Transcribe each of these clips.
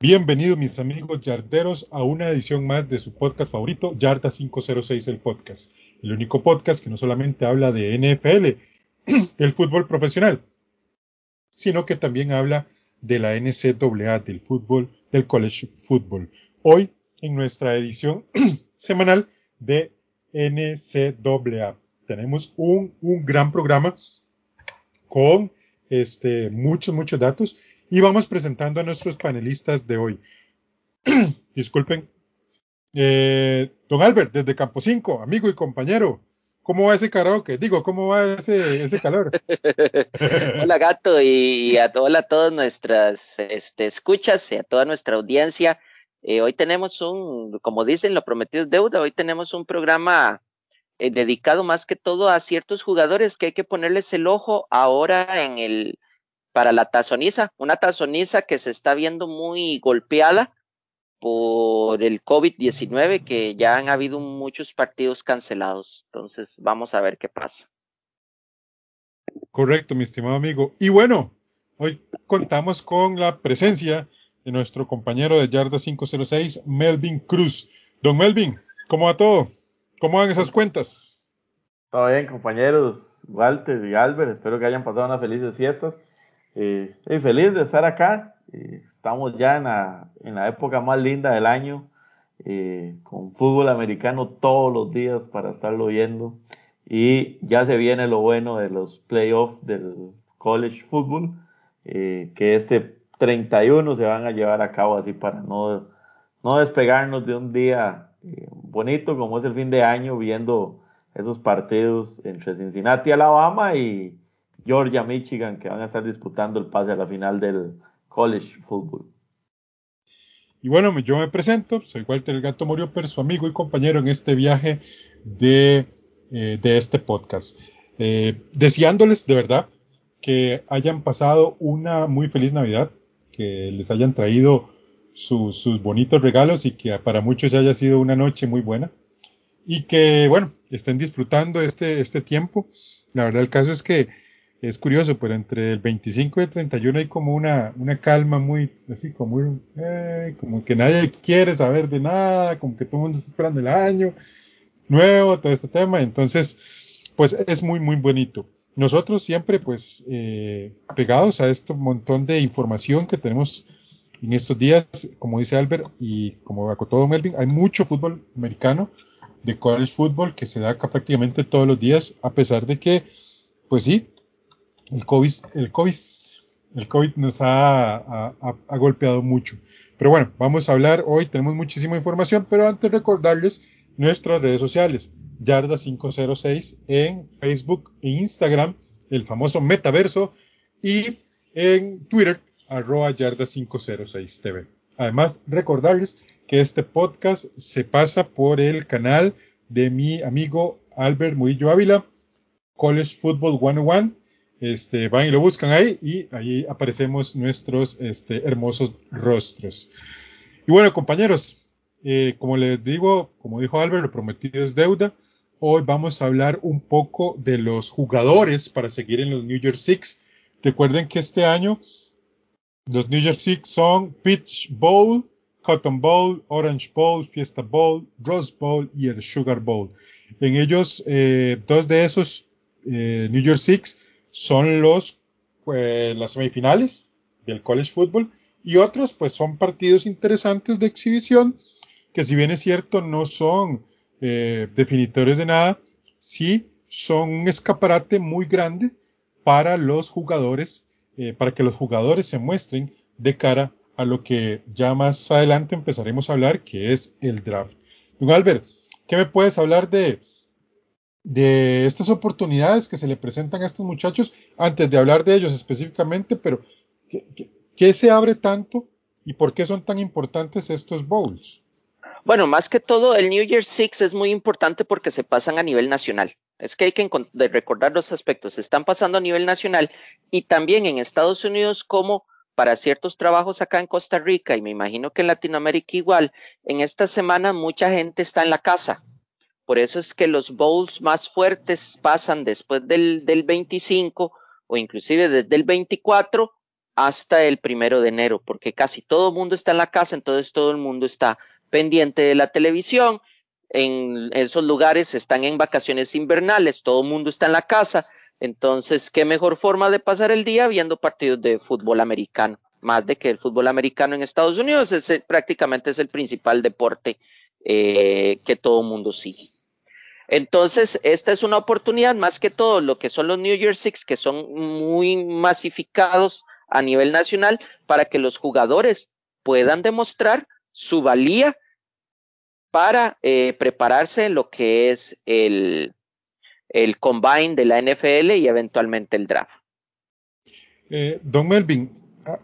Bienvenidos mis amigos yarderos a una edición más de su podcast favorito, Yarda 506 el podcast. El único podcast que no solamente habla de NFL, el fútbol profesional, sino que también habla de la NCAA, del fútbol, del college football. Hoy en nuestra edición semanal de NCAA tenemos un, un gran programa con este, muchos, muchos datos y vamos presentando a nuestros panelistas de hoy. Disculpen. Eh, don Albert, desde Campo 5, amigo y compañero, ¿cómo va ese karaoke? Digo, ¿cómo va ese, ese calor? hola gato y, a, hola a todas nuestras este, escuchas y a toda nuestra audiencia. Eh, hoy tenemos un, como dicen, lo prometido es deuda, hoy tenemos un programa eh, dedicado más que todo a ciertos jugadores que hay que ponerles el ojo ahora en el para la tazoniza, una tazoniza que se está viendo muy golpeada por el COVID-19, que ya han habido muchos partidos cancelados. Entonces, vamos a ver qué pasa. Correcto, mi estimado amigo. Y bueno, hoy contamos con la presencia de nuestro compañero de Yarda 506, Melvin Cruz. Don Melvin, ¿cómo va todo? ¿Cómo van esas cuentas? Todo bien, compañeros Walter y Albert. Espero que hayan pasado unas felices fiestas. Eh, feliz de estar acá. Eh, estamos ya en la, en la, época más linda del año, eh, con fútbol americano todos los días para estarlo viendo. Y ya se viene lo bueno de los playoffs del college football, eh, que este 31 se van a llevar a cabo así para no, no despegarnos de un día eh, bonito como es el fin de año viendo esos partidos entre Cincinnati, Alabama y, Georgia, Michigan, que van a estar disputando el pase a la final del college football. Y bueno, yo me presento, soy Walter el Gato Morioper, su amigo y compañero en este viaje de, eh, de este podcast. Eh, deseándoles de verdad que hayan pasado una muy feliz Navidad, que les hayan traído sus bonitos regalos y que para muchos haya sido una noche muy buena. Y que, bueno, estén disfrutando este, este tiempo. La verdad, el caso es que es curioso, pero entre el 25 y el 31 hay como una, una calma muy, así como, eh, como que nadie quiere saber de nada, como que todo el mundo está esperando el año nuevo, todo este tema. Entonces, pues es muy, muy bonito. Nosotros siempre, pues, eh, pegados a este montón de información que tenemos en estos días, como dice Albert y como todo Melvin, hay mucho fútbol americano de college football que se da acá prácticamente todos los días, a pesar de que, pues sí, el COVID, el COVID, el COVID nos ha, golpeado mucho. Pero bueno, vamos a hablar hoy, tenemos muchísima información, pero antes recordarles nuestras redes sociales, Yarda506 en Facebook e Instagram, el famoso metaverso, y en Twitter, arroba Yarda506 TV. Además, recordarles que este podcast se pasa por el canal de mi amigo Albert Murillo Ávila, College Football 101 este, van y lo buscan ahí y ahí aparecemos nuestros este, hermosos rostros. Y bueno, compañeros, eh, como les digo, como dijo Albert, lo prometido es deuda. Hoy vamos a hablar un poco de los jugadores para seguir en los New York Six. Recuerden que este año los New York Six son Pitch Bowl, Cotton Bowl, Orange Bowl, Fiesta Bowl, Rose Bowl y el Sugar Bowl. En ellos, eh, dos de esos eh, New York Six son los, pues, las semifinales del college football y otros pues son partidos interesantes de exhibición que si bien es cierto no son eh, definitorios de nada, sí son un escaparate muy grande para los jugadores, eh, para que los jugadores se muestren de cara a lo que ya más adelante empezaremos a hablar, que es el draft. Don Albert, ¿qué me puedes hablar de, de estas oportunidades que se le presentan a estos muchachos antes de hablar de ellos específicamente, pero ¿qué, se abre tanto y por qué son tan importantes estos bowls? Bueno, más que todo, el New Year Six es muy importante porque se pasan a nivel nacional. Es que hay que recordar los aspectos. Se están pasando a nivel nacional y también en Estados Unidos como para ciertos trabajos acá en Costa Rica y me imagino que en Latinoamérica igual. En esta semana mucha gente está en la casa. Por eso es que los bowls más fuertes pasan después del, del 25 o inclusive desde el 24 hasta el primero de enero, porque casi todo el mundo está en la casa, entonces todo el mundo está pendiente de la televisión. En esos lugares están en vacaciones invernales, todo el mundo está en la casa. Entonces, ¿qué mejor forma de pasar el día viendo partidos de fútbol americano? Más de que el fútbol americano en Estados Unidos es, prácticamente es el principal deporte eh, que todo el mundo sigue. Entonces, esta es una oportunidad más que todo lo que son los New Year Six, que son muy masificados a nivel nacional, para que los jugadores puedan demostrar su valía para eh, prepararse en lo que es el, el combine de la NFL y eventualmente el draft. Eh, don Melvin,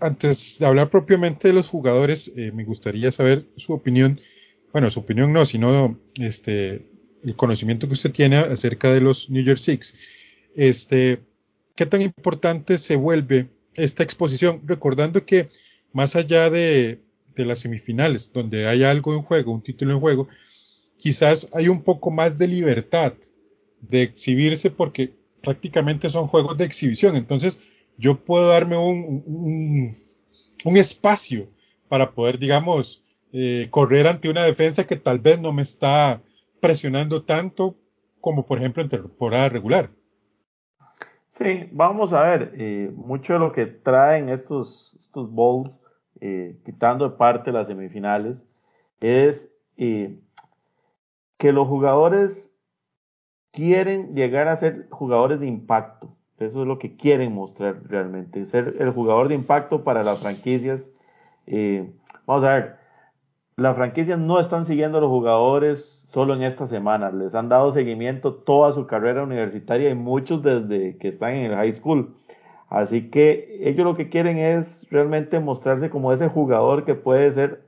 antes de hablar propiamente de los jugadores, eh, me gustaría saber su opinión, bueno, su opinión no, sino este, el conocimiento que usted tiene acerca de los New Year Six. Este, ¿Qué tan importante se vuelve esta exposición? Recordando que más allá de, las semifinales, donde hay algo en juego, un título en juego, quizás hay un poco más de libertad de exhibirse porque prácticamente son juegos de exhibición. Entonces yo puedo darme un, un, un espacio para poder, digamos, eh, correr ante una defensa que tal vez no me está presionando tanto como por ejemplo en temporada regular. Sí, vamos a ver, eh, mucho de lo que traen estos, estos bowls, eh, quitando de parte las semifinales, es eh, que los jugadores quieren llegar a ser jugadores de impacto. Eso es lo que quieren mostrar realmente, ser el jugador de impacto para las franquicias. vamos a ver, las franquicias no están siguiendo a los jugadores solo en esta semana, les han dado seguimiento toda su carrera universitaria y muchos desde que están en el high school. Así que ellos lo que quieren es realmente mostrarse como ese jugador que puede ser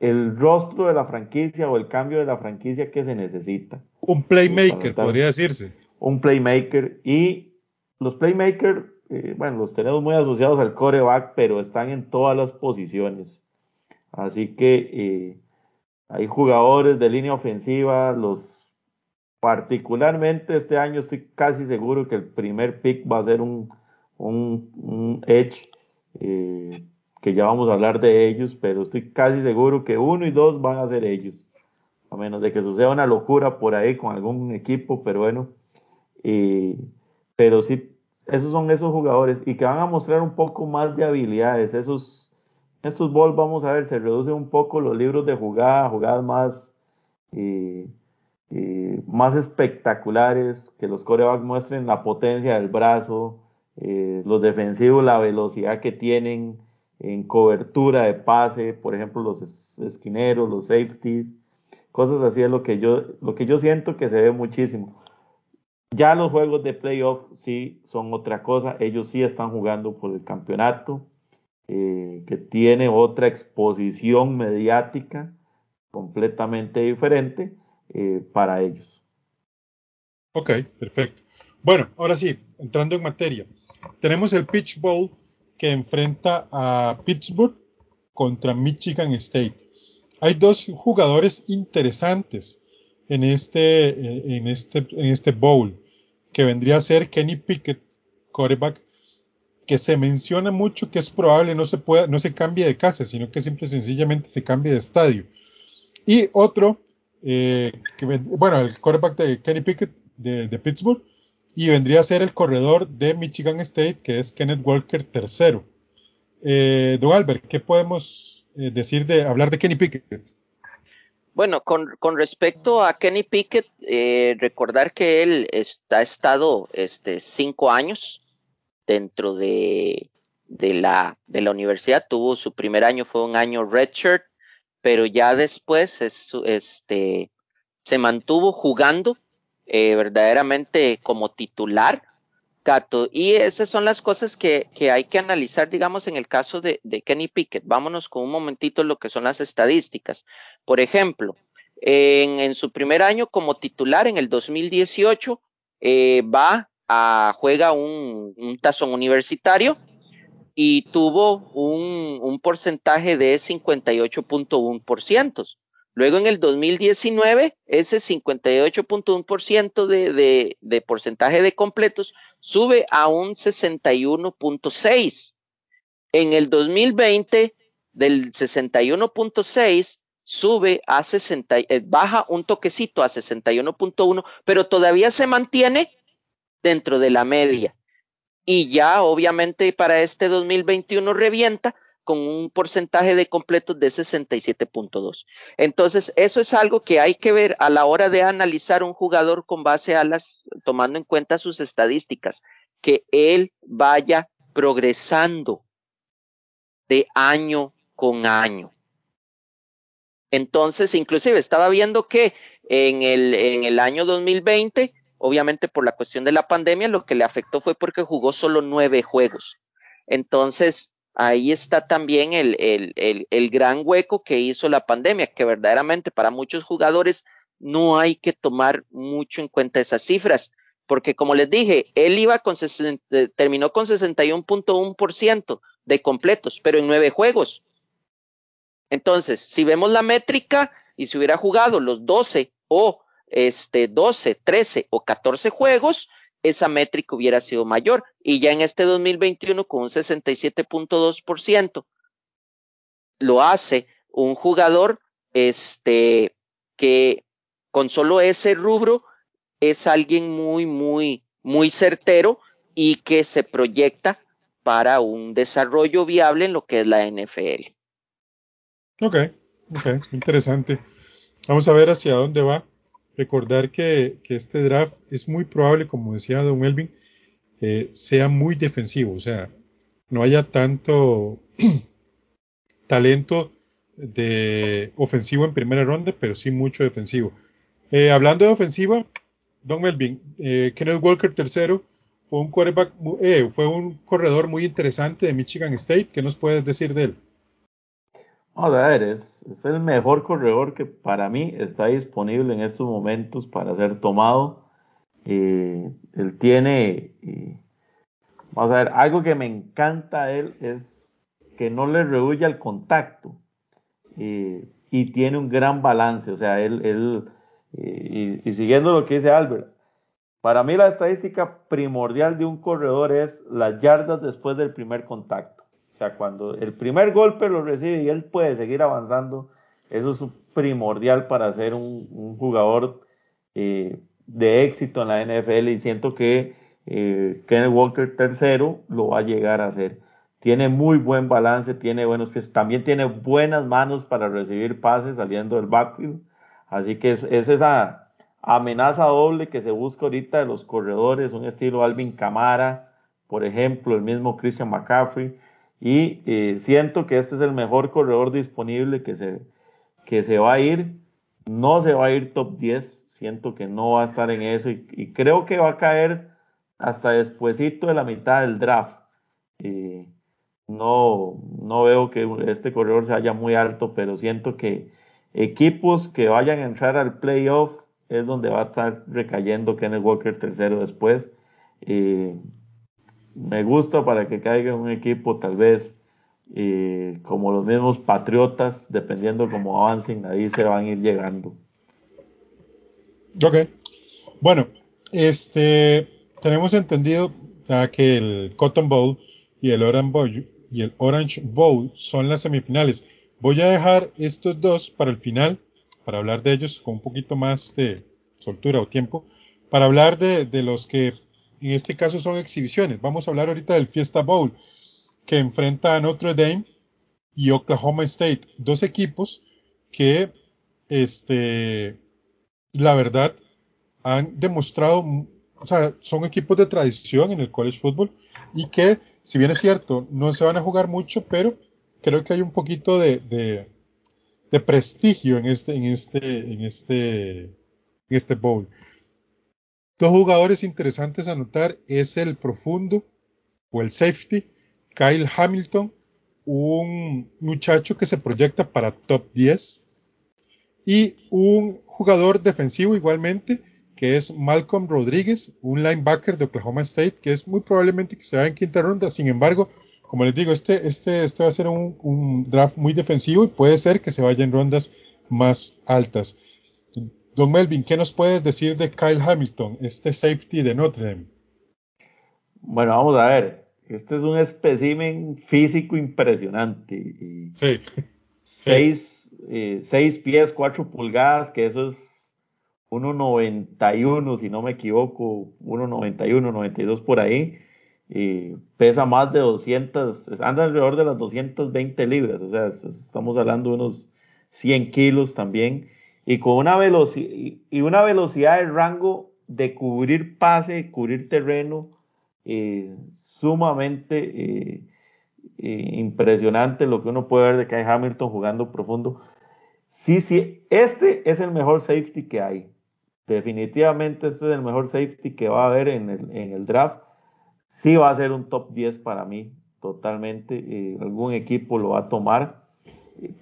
el rostro de la franquicia o el cambio de la franquicia que se necesita. Un playmaker, podría decirse. Un playmaker. Y los playmakers, eh, bueno, los tenemos muy asociados al coreback, pero están en todas las posiciones. Así que eh, hay jugadores de línea ofensiva, los particularmente este año estoy casi seguro que el primer pick va a ser un, un, edge, eh, que ya vamos a hablar de ellos, pero estoy casi seguro que uno y dos van a ser ellos, a menos de que suceda una locura por ahí con algún equipo, pero bueno, eh, pero sí, esos son esos jugadores y que van a mostrar un poco más de habilidades, esos estos balls, vamos a ver, se reduce un poco los libros de jugada, jugadas más, eh, eh, más espectaculares, que los corebacks muestren la potencia del brazo, eh, los defensivos, la velocidad que tienen en cobertura de pase, por ejemplo, los esquineros, los safeties, cosas así es lo que yo, lo que yo siento que se ve muchísimo. Ya los juegos de playoff sí son otra cosa, ellos sí están jugando por el campeonato eh, que tiene otra exposición mediática completamente diferente eh, para ellos. Ok, perfecto. Bueno, ahora sí, entrando en materia. Tenemos el Pitch Bowl que enfrenta a Pittsburgh contra Michigan State. Hay dos jugadores interesantes en este, eh, en este, en este bowl, que vendría a ser Kenny Pickett, quarterback que se menciona mucho que es probable no se pueda, no se cambie de casa, sino que simple y sencillamente se cambie de estadio. Y otro, eh, bueno, el quarterback de Kenny Pickett de, Pittsburgh, y vendría a ser el corredor de Michigan State, que es Kenneth Walker III. Eh, don Albert, ¿qué podemos eh, decir de hablar de Kenny Pickett? Bueno, con, con respecto a Kenny Pickett, eh, recordar que él está, ha estado este, cinco años dentro de, de la, de la universidad. Tuvo su primer año, fue un año redshirt, pero ya después este, se mantuvo jugando eh, verdaderamente como titular. Gato. Y esas son las cosas que, que, hay que analizar, digamos, en el caso de, Kenny Pickett. Vámonos con un momentito lo que son las estadísticas. Por ejemplo, en, en su primer año como titular, en el 2018, eh, va juega un, tazón universitario y tuvo un, un porcentaje de 58.1%. Luego en el 2019, ese 58.1% de, de, de porcentaje de completos sube a un 61.6. En el 2020, del 61.6 sube a 60, eh, baja un toquecito a 61.1, pero todavía se mantiene dentro de la media y ya obviamente para este 2021 revienta con un porcentaje de completos de 67.2. Entonces, eso es algo que hay que ver a la hora de analizar un jugador con base a las, tomando en cuenta sus estadísticas, que él vaya progresando de año con año. Entonces, inclusive estaba viendo que en el, en el año 2020 obviamente por la cuestión de la pandemia, lo que le afectó fue porque jugó solo nueve juegos. Entonces, ahí está también el, el, el, gran hueco que hizo la pandemia, que verdaderamente para muchos jugadores no hay que tomar mucho en cuenta esas cifras, porque como les dije, él iba con terminó con 61.1% de completos, pero en nueve juegos. Entonces, si vemos la métrica y si hubiera jugado los 12 o este, 12, 13 o 14 juegos, esa métrica hubiera sido mayor. Y ya en este 2021, con un 67.2%, lo hace un jugador este, que con solo ese rubro es alguien muy, muy, muy certero y que se proyecta para un desarrollo viable en lo que es la NFL. Ok, ok, interesante. Vamos a ver hacia dónde va recordar que, este draft es muy probable, como decía Don Melvin, eh, sea muy defensivo, o sea, no haya tanto talento de ofensivo en primera ronda, pero sí mucho defensivo. Eh, hablando de ofensiva, Don Melvin, eh, Kenneth Walker tercero fue un quarterback, fue un corredor muy interesante de Michigan State. ¿Qué nos puedes decir de él? Vamos a ver, es, es, el mejor corredor que para mí está disponible en estos momentos para ser tomado. Eh, él tiene, eh, vamos a ver, algo que me encanta él es que no le rehuye al contacto eh, y tiene un gran balance. O sea, él, él y, y siguiendo lo que dice Albert, para mí la estadística primordial de un corredor es las yardas después del primer contacto. O sea, cuando el primer golpe lo recibe y él puede seguir avanzando, eso es primordial para ser un, un jugador eh, de éxito en la NFL y siento que eh, Kenneth Walker tercero lo va a llegar a hacer. Tiene muy buen balance, tiene buenos pies, también tiene buenas manos para recibir pases saliendo del backfield. Así que es, es esa amenaza doble que se busca ahorita de los corredores, un estilo Alvin Camara, por ejemplo, el mismo Christian McCaffrey y eh, siento que este es el mejor corredor disponible que se, que se va a ir. No se va a ir top 10, siento que no va a estar en eso y, creo que va a caer hasta despuesito de la mitad del draft. Eh, no, no veo que este corredor se haya muy alto, pero siento que equipos que vayan a entrar al playoff es donde va a estar recayendo Kenneth Walker tercero después. Eh, me gusta para que caiga un equipo tal vez como los mismos Patriotas, dependiendo cómo avancen, ahí se van a ir llegando. Ok. Bueno, este tenemos entendido que el Cotton Bowl y el Orange Bowl y el Orange Bowl son las semifinales. Voy a dejar estos dos para el final, para hablar de ellos con un poquito más de soltura o tiempo, para hablar de, de los que en este caso son exhibiciones. Vamos a hablar ahorita del Fiesta Bowl, que enfrenta a Notre Dame y Oklahoma State, dos equipos que, este, la verdad, han demostrado o sea, son equipos de tradición en el college football y que, si bien es cierto, no se van a jugar mucho, pero creo que hay un poquito de, de, prestigio en este, en este, en este, en este bowl. Dos jugadores interesantes a notar es el profundo o el safety, Kyle Hamilton, un muchacho que se proyecta para top 10, y un jugador defensivo igualmente, que es Malcolm Rodríguez, un linebacker de Oklahoma State, que es muy probablemente que se vaya en quinta ronda. Sin embargo, como les digo, este, este, este va a ser un, un draft muy defensivo y puede ser que se vaya en rondas más altas. Don Melvin, ¿qué nos puedes decir de Kyle Hamilton, este safety de Notre Dame? Bueno, vamos a ver. Este es un espécimen físico impresionante. sí. Seis, eh, seis pies, cuatro pulgadas, que eso es 1.91, si no me equivoco, 1.91, 92 por ahí. Y pesa más de 200, anda alrededor de las 220 libras, o sea, estamos hablando de unos 100 kilos también y con una velocidad y una velocidad de rango de cubrir pase, cubrir terreno eh, sumamente eh, eh, impresionante lo que uno puede ver de Kai Hamilton jugando profundo. Sí, sí, este es el mejor safety que hay. Definitivamente este es el mejor safety que va a haber en el, en el draft. Sí va a ser un top 10 para mí, totalmente. algún equipo lo va a tomar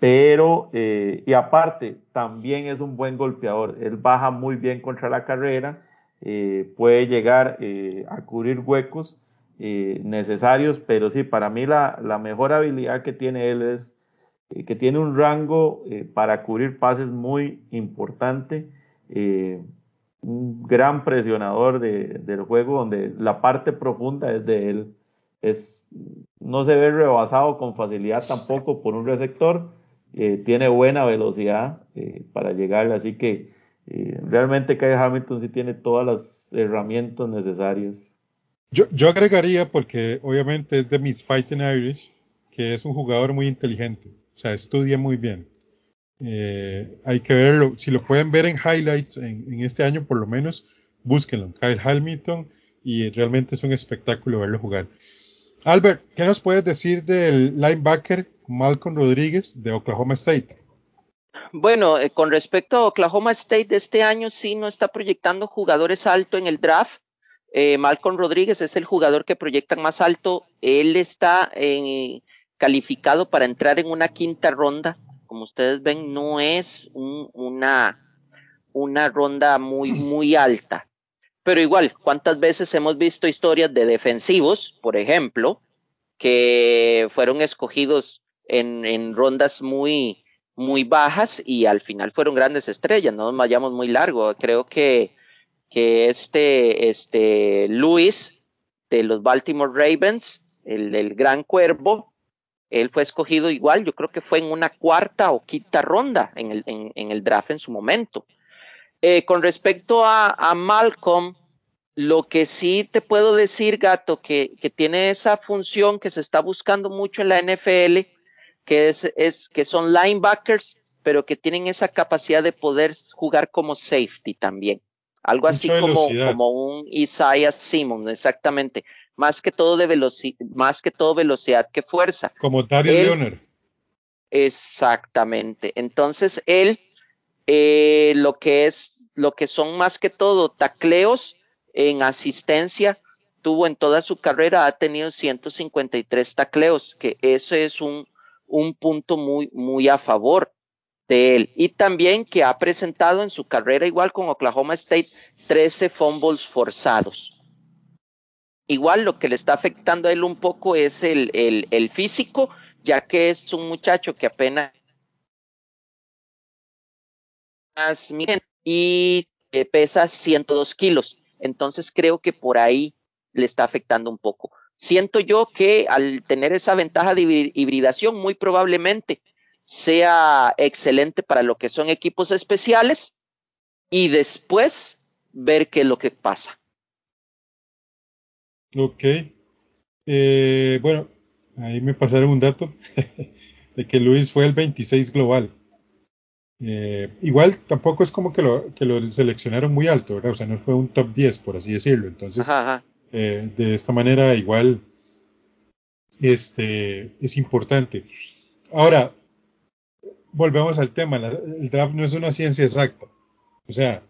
pero, eh, y aparte, también es un buen golpeador. Él baja muy bien contra la carrera, eh, puede llegar eh, a cubrir huecos necesarios, pero sí, para mí la, la, mejor habilidad que tiene él es que tiene un rango para cubrir pases muy importante, un gran presionador de, del juego donde la parte profunda es de él. Es no se ve rebasado con facilidad tampoco por un receptor, eh, tiene buena velocidad eh, para llegar, así que eh, realmente Kyle Hamilton sí tiene todas las herramientas necesarias. Yo, agregaría, porque obviamente es de Miss Fighting Irish, que es un jugador muy inteligente, o sea, estudia muy bien. hay que verlo, si lo pueden ver en highlights en, en este año por lo menos, búsquenlo, Kyle Hamilton, y realmente es un espectáculo verlo jugar. Albert, ¿qué nos puedes decir del linebacker Malcolm Rodríguez de Oklahoma State? Bueno, eh, con respecto a Oklahoma State de este año, sí no está proyectando jugadores alto en el draft. Eh, Malcolm Rodríguez es el jugador que proyectan más alto. Él está eh, calificado para entrar en una quinta ronda. Como ustedes ven, no es una, una ronda muy, muy alta. Pero igual, ¿cuántas veces hemos visto historias de defensivos, por ejemplo, que fueron escogidos en, rondas muy, muy bajas y al final fueron grandes estrellas? No nos vayamos muy largo. Creo que, que este, este Luis de los Baltimore Ravens, el del Gran Cuervo, él fue escogido igual, yo creo que fue en una cuarta o quinta ronda en el, en el draft en su momento. Eh, con respecto a, Malcolm, lo que sí te puedo decir, gato, que, tiene esa función que se está buscando mucho en la NFL, que es, que son linebackers, pero que tienen esa capacidad de poder jugar como safety también. Algo así como, como un Isaiah Simmons, exactamente. Más que todo de velocidad, más que todo velocidad que fuerza. Como Dario Leonard. Exactamente. Entonces él eh, lo que es, lo que son más que todo tacleos en asistencia, tuvo en toda su carrera, ha tenido 153 tacleos, que eso es un, un punto muy, muy a favor de él. Y también que ha presentado en su carrera, igual con Oklahoma State, 13 fumbles forzados. Igual lo que le está afectando a él un poco es el, el, el físico, ya que es un muchacho que apenas y pesa 102 kilos. Entonces creo que por ahí le está afectando un poco. Siento yo que al tener esa ventaja de hibridación, muy probablemente sea excelente para lo que son equipos especiales y después ver qué es lo que pasa. Ok. Eh, bueno, ahí me pasaron un dato de que Luis fue el 26 global. Eh, igual tampoco es como que lo, que lo seleccionaron muy alto, ¿verdad? O sea, no fue un top 10, por así decirlo. Entonces, eh, de esta manera, igual, este, es importante. Ahora, volvemos al tema, el draft no es una ciencia exacta. O sea,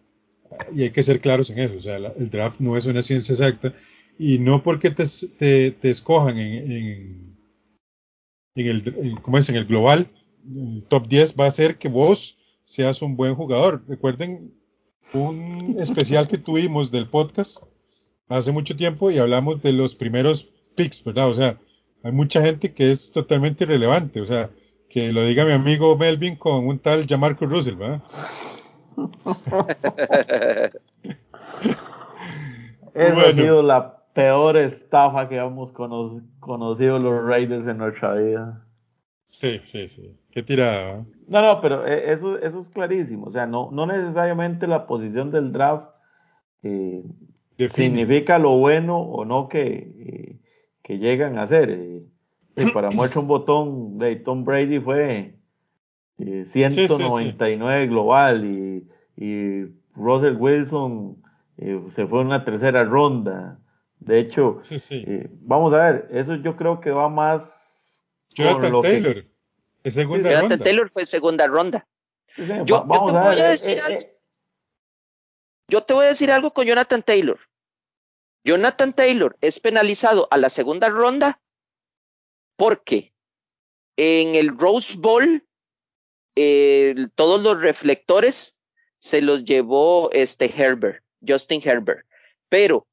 y hay que ser claros en eso, o sea, el draft no es una ciencia exacta y no porque te, te, escojan en, en, en el, ¿cómo es? en el global, el top 10 va a hacer que vos seas un buen jugador. Recuerden un especial que tuvimos del podcast hace mucho tiempo y hablamos de los primeros picks, ¿verdad? O sea, hay mucha gente que es totalmente irrelevante, o sea, que lo diga mi amigo Melvin con un tal Jamarco Russell, ¿verdad? Esa ha sido la peor estafa que hemos conocido los Raiders en nuestra vida. Sí, sí, sí. Qué tirada. No, no, pero eh, eso, eso es clarísimo. O sea, no, no necesariamente la posición del draft eh, significa lo bueno o no que, eh, que llegan a hacer. para muestra un botón, de Tom Brady fue 199 global y, y, Russell Wilson se fue en una tercera ronda. De hecho, vamos a ver, eso yo creo que va más. Jonathan Taylor, segunda Jonathan Taylor fue segunda ronda. yo, te voy a, decir algo. Yo te voy a decir algo con Jonathan Taylor. Jonathan Taylor es penalizado a la segunda ronda porque en el Rose Bowl todos los reflectores se los llevó este Herbert, Justin Herbert. Pero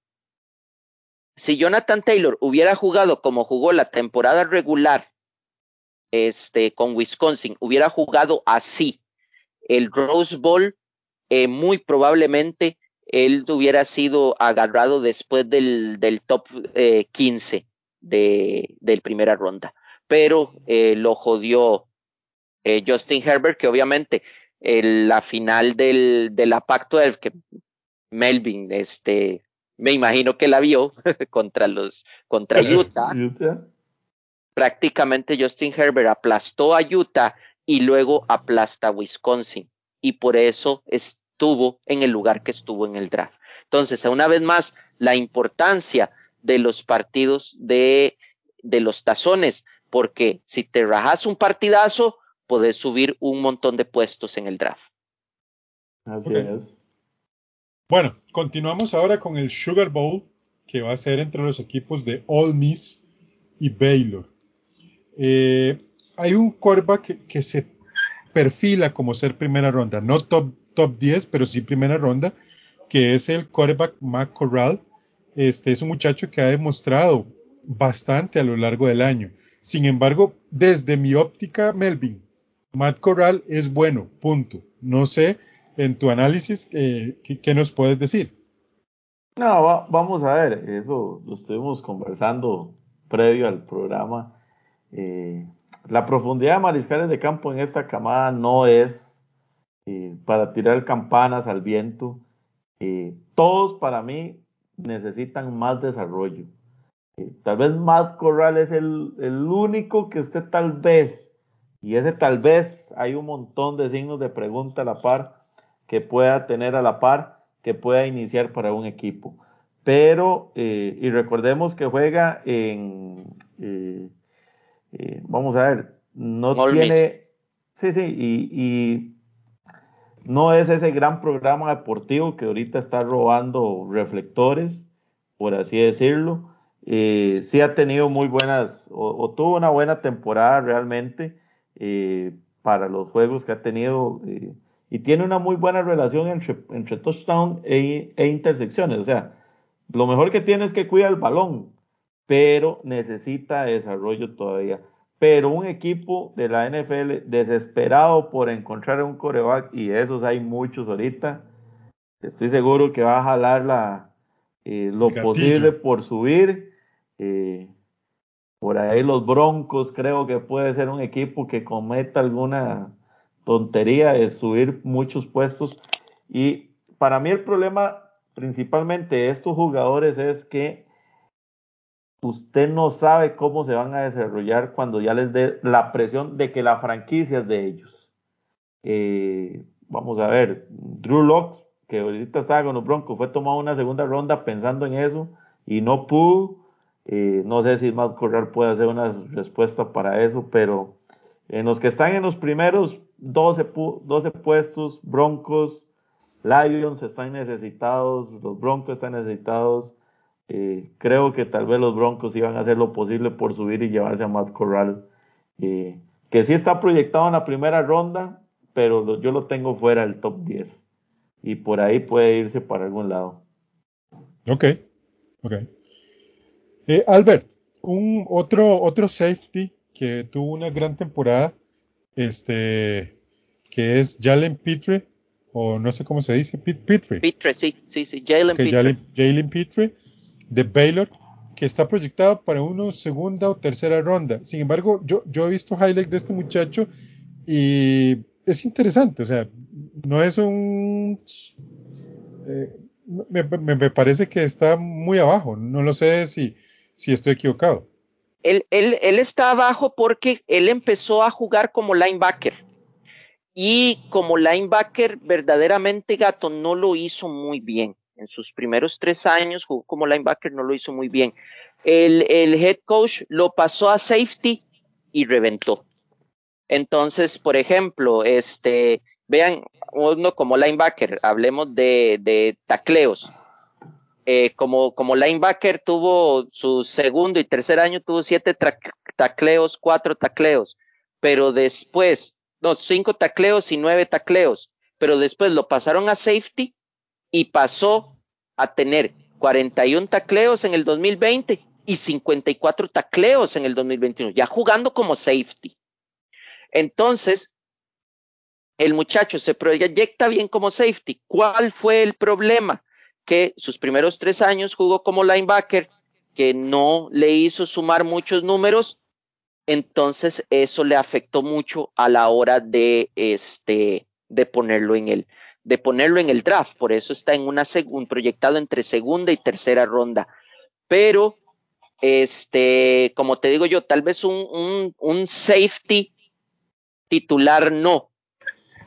si Jonathan Taylor hubiera jugado como jugó la temporada regular este, con Wisconsin, hubiera jugado así el Rose Bowl, eh, muy probablemente él hubiera sido agarrado después del, del top 15 eh, de, del primera ronda. Pero eh, lo jodió Justin Herbert, que obviamente la final del, de la Pacto que Melvin, este, me imagino que la vio contra los, contra Utah. Prácticamente Justin Herbert aplastó a Utah y luego aplasta a Wisconsin. Y por eso estuvo en el lugar que estuvo en el draft. Entonces, una vez más, la importancia de los partidos de, de los tazones, porque si te rajas un partidazo, podés subir un montón de puestos en el draft. Así es. Bueno, continuamos ahora con el Sugar Bowl, que va a ser entre los equipos de All Miss y Baylor. Eh, hay un quarterback que, se perfila como ser primera ronda, no top, top 10, pero sí primera ronda, que es el quarterback Matt Corral. Este es un muchacho que ha demostrado bastante a lo largo del año. Sin embargo, desde mi óptica, Melvin, Matt Corral es bueno, punto. No sé en tu análisis, eh, ¿qué, nos puedes decir? No, vamos a ver, eso lo estuvimos conversando previo al programa. Eh, la profundidad de mariscales de campo en esta camada no es eh, para tirar campanas al viento. todos para mí necesitan más desarrollo. tal vez Matt Corral es el, único que usted tal vez, y ese tal vez hay un montón de signos de pregunta a la par, que pueda tener a la par, que pueda iniciar para un equipo. Pero, eh, y recordemos que juega en, eh, eh, vamos a ver, no tiene, sí, sí, y, no es ese gran programa deportivo que ahorita está robando reflectores, por así decirlo. sí ha tenido muy buenas, o, tuvo una buena temporada realmente para los juegos que ha tenido y tiene una muy buena relación entre, entre touchdown e, e, intersecciones. O sea, lo mejor que tiene es que cuida el balón, pero necesita desarrollo todavía. Pero un equipo de la NFL desesperado por encontrar un coreback, y esos hay muchos ahorita, estoy seguro que va a jalar la, eh, lo posible por subir. Eh, por ahí los Broncos creo que puede ser un equipo que cometa alguna tontería es subir muchos puestos. Y para mí el problema principalmente de estos jugadores es que usted no sabe cómo se van a desarrollar cuando ya les dé la presión de que la franquicia es de ellos. Eh, vamos a ver, Drew Locke, que ahorita estaba con los Broncos, fue tomado una segunda ronda pensando en eso y no pudo. Eh, no sé si Matt Corral puede hacer una respuesta para eso, pero en los que están en los primeros 12, 12 puestos, Broncos, Lions están necesitados, los Broncos están necesitados. Eh, creo que tal vez los Broncos iban a hacer lo posible por subir y llevarse a Matt Corral, eh, que sí está proyectado en la primera ronda, pero yo lo tengo fuera del top 10 y por ahí puede irse para algún lado. Ok, ok. Eh, Albert, un otro, otro safety que tuvo una gran temporada, este, que es Jalen Pitre, o no sé cómo se dice, Pitre. Pitre, sí, sí, sí, Jalen Pitre. Jalen Pitre de Baylor, que está proyectado para una segunda o tercera ronda. Sin embargo, yo, yo he visto highlights de este muchacho y es interesante, o sea, no es un... Eh, me, me, parece que está muy abajo, no lo sé si, si estoy equivocado. Él, él, él está abajo porque él empezó a jugar como linebacker y como linebacker verdaderamente Gato no lo hizo muy bien. En sus primeros tres años jugó como linebacker, no lo hizo muy bien. El, el head coach lo pasó a safety y reventó. Entonces, por ejemplo, este, vean, uno como linebacker, hablemos de, de tacleos. Eh, como, como linebacker tuvo su segundo y tercer año, tuvo siete tacleos, cuatro tacleos, pero después, no, cinco tacleos y nueve tacleos, pero después lo pasaron a safety y pasó a tener 41 tacleos en el 2020 y 54 tacleos en el 2021, ya jugando como safety. Entonces, el muchacho se proyecta bien como safety. ¿Cuál fue el problema? Que sus primeros tres años jugó como linebacker, que no le hizo sumar muchos números, entonces eso le afectó mucho a la hora de este de ponerlo en el de ponerlo en el draft, por eso está en una un proyectado entre segunda y tercera ronda. Pero este, como te digo yo, tal vez un, un, safety titular no,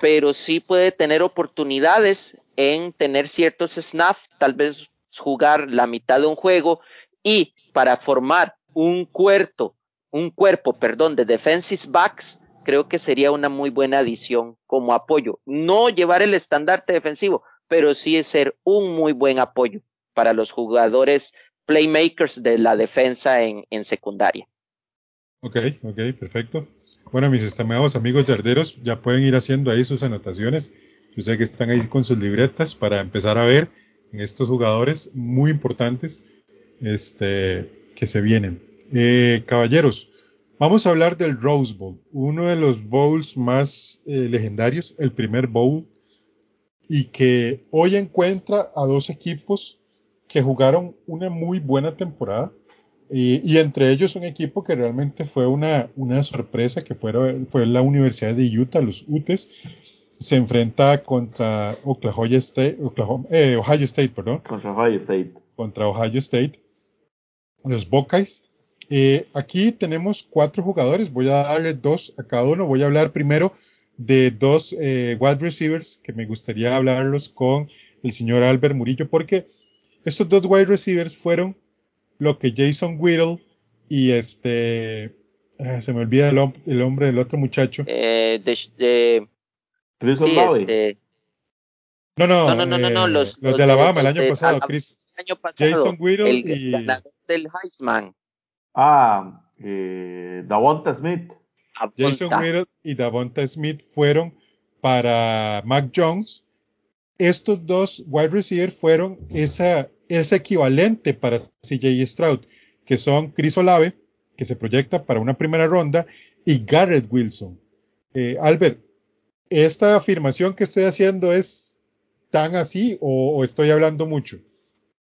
pero sí puede tener oportunidades en tener ciertos snaps, tal vez jugar la mitad de un juego y para formar un cuerpo, un cuerpo, perdón, de defensive backs, creo que sería una muy buena adición como apoyo. No llevar el estandarte defensivo, pero sí ser un muy buen apoyo para los jugadores playmakers de la defensa en, en secundaria. Ok, ok, perfecto. Bueno, mis estimados amigos yarderos, ya pueden ir haciendo ahí sus anotaciones. Yo sé que están ahí con sus libretas para empezar a ver en estos jugadores muy importantes este, que se vienen. Eh, caballeros, vamos a hablar del Rose Bowl, uno de los bowls más eh, legendarios, el primer bowl, y que hoy encuentra a dos equipos que jugaron una muy buena temporada y, entre ellos un equipo que realmente fue una, una sorpresa, que fue, fue la Universidad de Utah, los UTES, se enfrenta contra Oklahoma State, eh, Ohio State, perdón. Contra Ohio State. Contra Ohio State. Los Buckeyes. Eh, aquí tenemos cuatro jugadores, voy a darle dos a cada uno. Voy a hablar primero de dos eh, wide receivers que me gustaría hablarlos con el señor Albert Murillo, porque estos dos wide receivers fueron lo que Jason Whittle y este ah, se me olvida el, el, nombre del otro muchacho. Eh, de, Chris sí, este, no, no, no, no, no, no, eh, los, los, de Alabama el año pasado, Chris. El año pasado, Jason Whittle el, y del Heisman. Ah, eh, Davonta Smith. Jason y Davonta Smith fueron para Mac Jones. Estos dos wide receivers fueron esa es equivalente para CJ Stroud, que son Chris Olave, que se proyecta para una primera ronda, y Garrett Wilson. Eh, Albert, ¿esta afirmación que estoy haciendo es tan así o, estoy hablando mucho?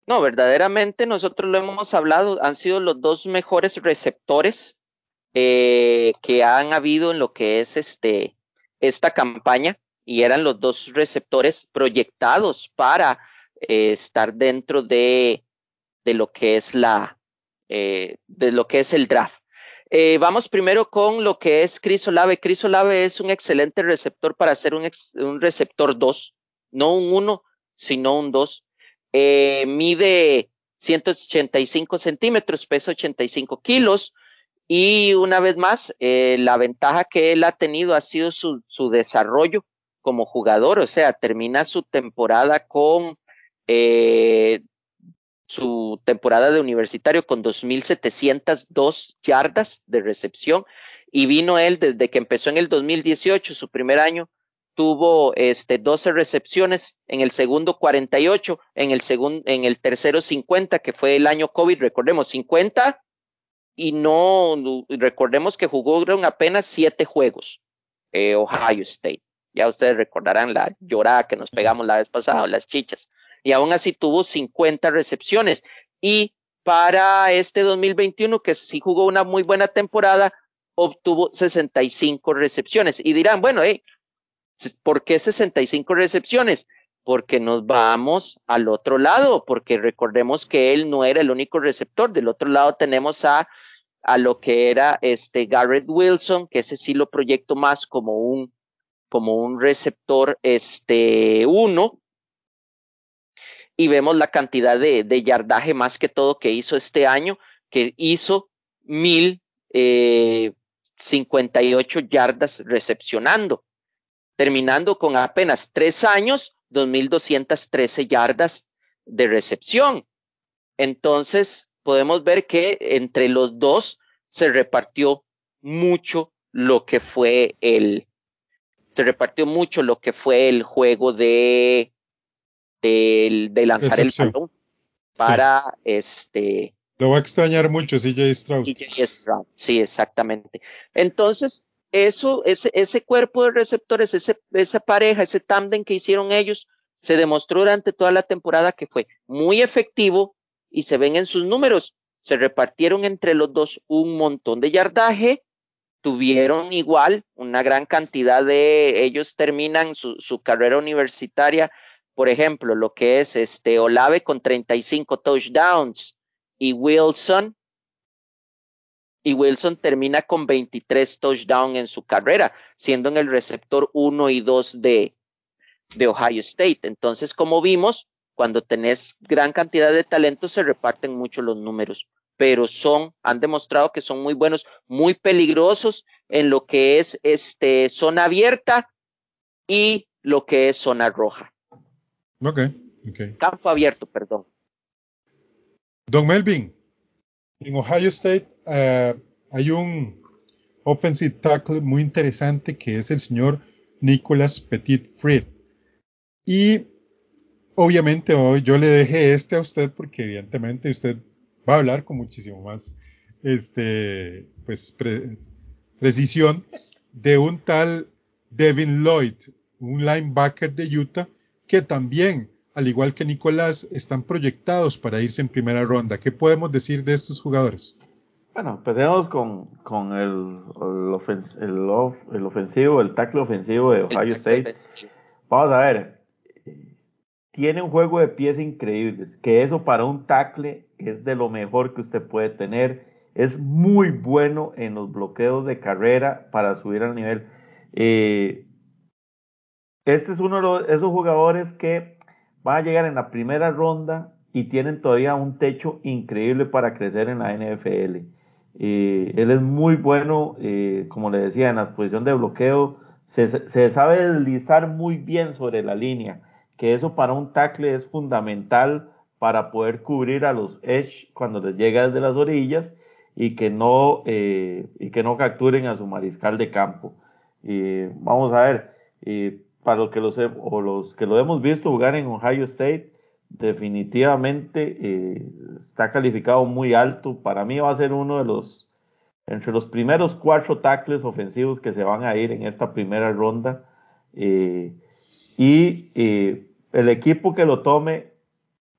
No, verdaderamente nosotros lo hemos hablado, han sido los dos mejores receptores eh, que han habido en lo que es este esta campaña y eran los dos receptores proyectados para eh, estar dentro de, de, lo que es la, eh, de lo que es el draft. Vamos primero con lo que es Crisolave. Crisolave es un excelente receptor para hacer un, un receptor 2, no un 1, sino un 2. Eh, mide 185 centímetros, pesa 85 kilos. Y una vez más, eh, la ventaja que él ha tenido ha sido su, su, desarrollo como jugador, o sea, termina su temporada con eh, su temporada de universitario con 2.702 yardas de recepción y vino él desde que empezó en el 2018, su primer año, tuvo este 12 recepciones, en el segundo 48, en el segundo, en el tercero 50, que fue el año COVID, recordemos 50 y no, recordemos que jugaron apenas siete juegos, eh, Ohio State. Ya ustedes recordarán la llorada que nos pegamos la vez pasada, las chichas y aún así tuvo 50 recepciones. Y para este 2021, que sí jugó una muy buena temporada, obtuvo 65 recepciones. Y dirán, bueno, eh, ¿por qué 65 recepciones? Porque nos vamos al otro lado, porque recordemos que él no era el único receptor. Del otro lado tenemos a, a lo que era este Garrett Wilson, que ese sí lo proyecto más como un, como un receptor este uno, y vemos la cantidad de, de, yardaje más que todo que hizo este año, que hizo mil eh, 58 yardas recepcionando, terminando con apenas tres años, 2.213 yardas de recepción. Entonces, podemos ver que entre los dos se repartió mucho lo que fue el, se repartió mucho lo que fue el juego de, de, de lanzar el balón para sí. este. Lo va a extrañar mucho CJ Stroud. CJ Stroud, sí, exactamente. Entonces, eso, ese, ese cuerpo de receptores, ese, esa pareja, ese tándem que hicieron ellos, se demostró durante toda la temporada que fue muy efectivo y se ven en sus números. Se repartieron entre los dos un montón de yardaje, tuvieron igual una gran cantidad de, ellos terminan su, su carrera universitaria por ejemplo, lo que es este Olave con 35 touchdowns y Wilson y Wilson termina con 23 touchdowns en su carrera, siendo en el receptor 1 y 2 de, de Ohio State. Entonces, como vimos, cuando tenés gran cantidad de talento se reparten mucho los números, pero son, han demostrado que son muy buenos, muy peligrosos en lo que es este zona abierta y lo que es zona roja. Ok, ok. Campo abierto, perdón. Don Melvin, en Ohio State uh, hay un offensive tackle muy interesante que es el señor Nicholas Petit Fried. Y obviamente hoy yo le dejé este a usted porque evidentemente usted va a hablar con muchísimo más este, pues, pre precisión de un tal Devin Lloyd, un linebacker de Utah que también, al igual que Nicolás, están proyectados para irse en primera ronda. ¿Qué podemos decir de estos jugadores? Bueno, empecemos con, con el, el, ofens el, of el, ofensivo, el tackle ofensivo de Ohio State. Vamos a ver, tiene un juego de pies increíbles, que eso para un tackle es de lo mejor que usted puede tener. Es muy bueno en los bloqueos de carrera para subir al nivel. Eh, este es uno de esos jugadores que van a llegar en la primera ronda y tienen todavía un techo increíble para crecer en la NFL. Eh, él es muy bueno, eh, como le decía, en la posición de bloqueo. Se, sabe deslizar muy bien sobre la línea, que eso para un tackle es fundamental para poder cubrir a los edge cuando les llega desde las orillas y que no, eh, y que no capturen a su mariscal de campo. vamos a ver para los que, los, lo hemos visto jugar en Ohio State, definitivamente eh, está calificado muy alto. Para mí va a ser uno de los, entre los primeros cuatro tackles ofensivos que se van a ir en esta primera ronda. Eh, y eh, el equipo que lo tome,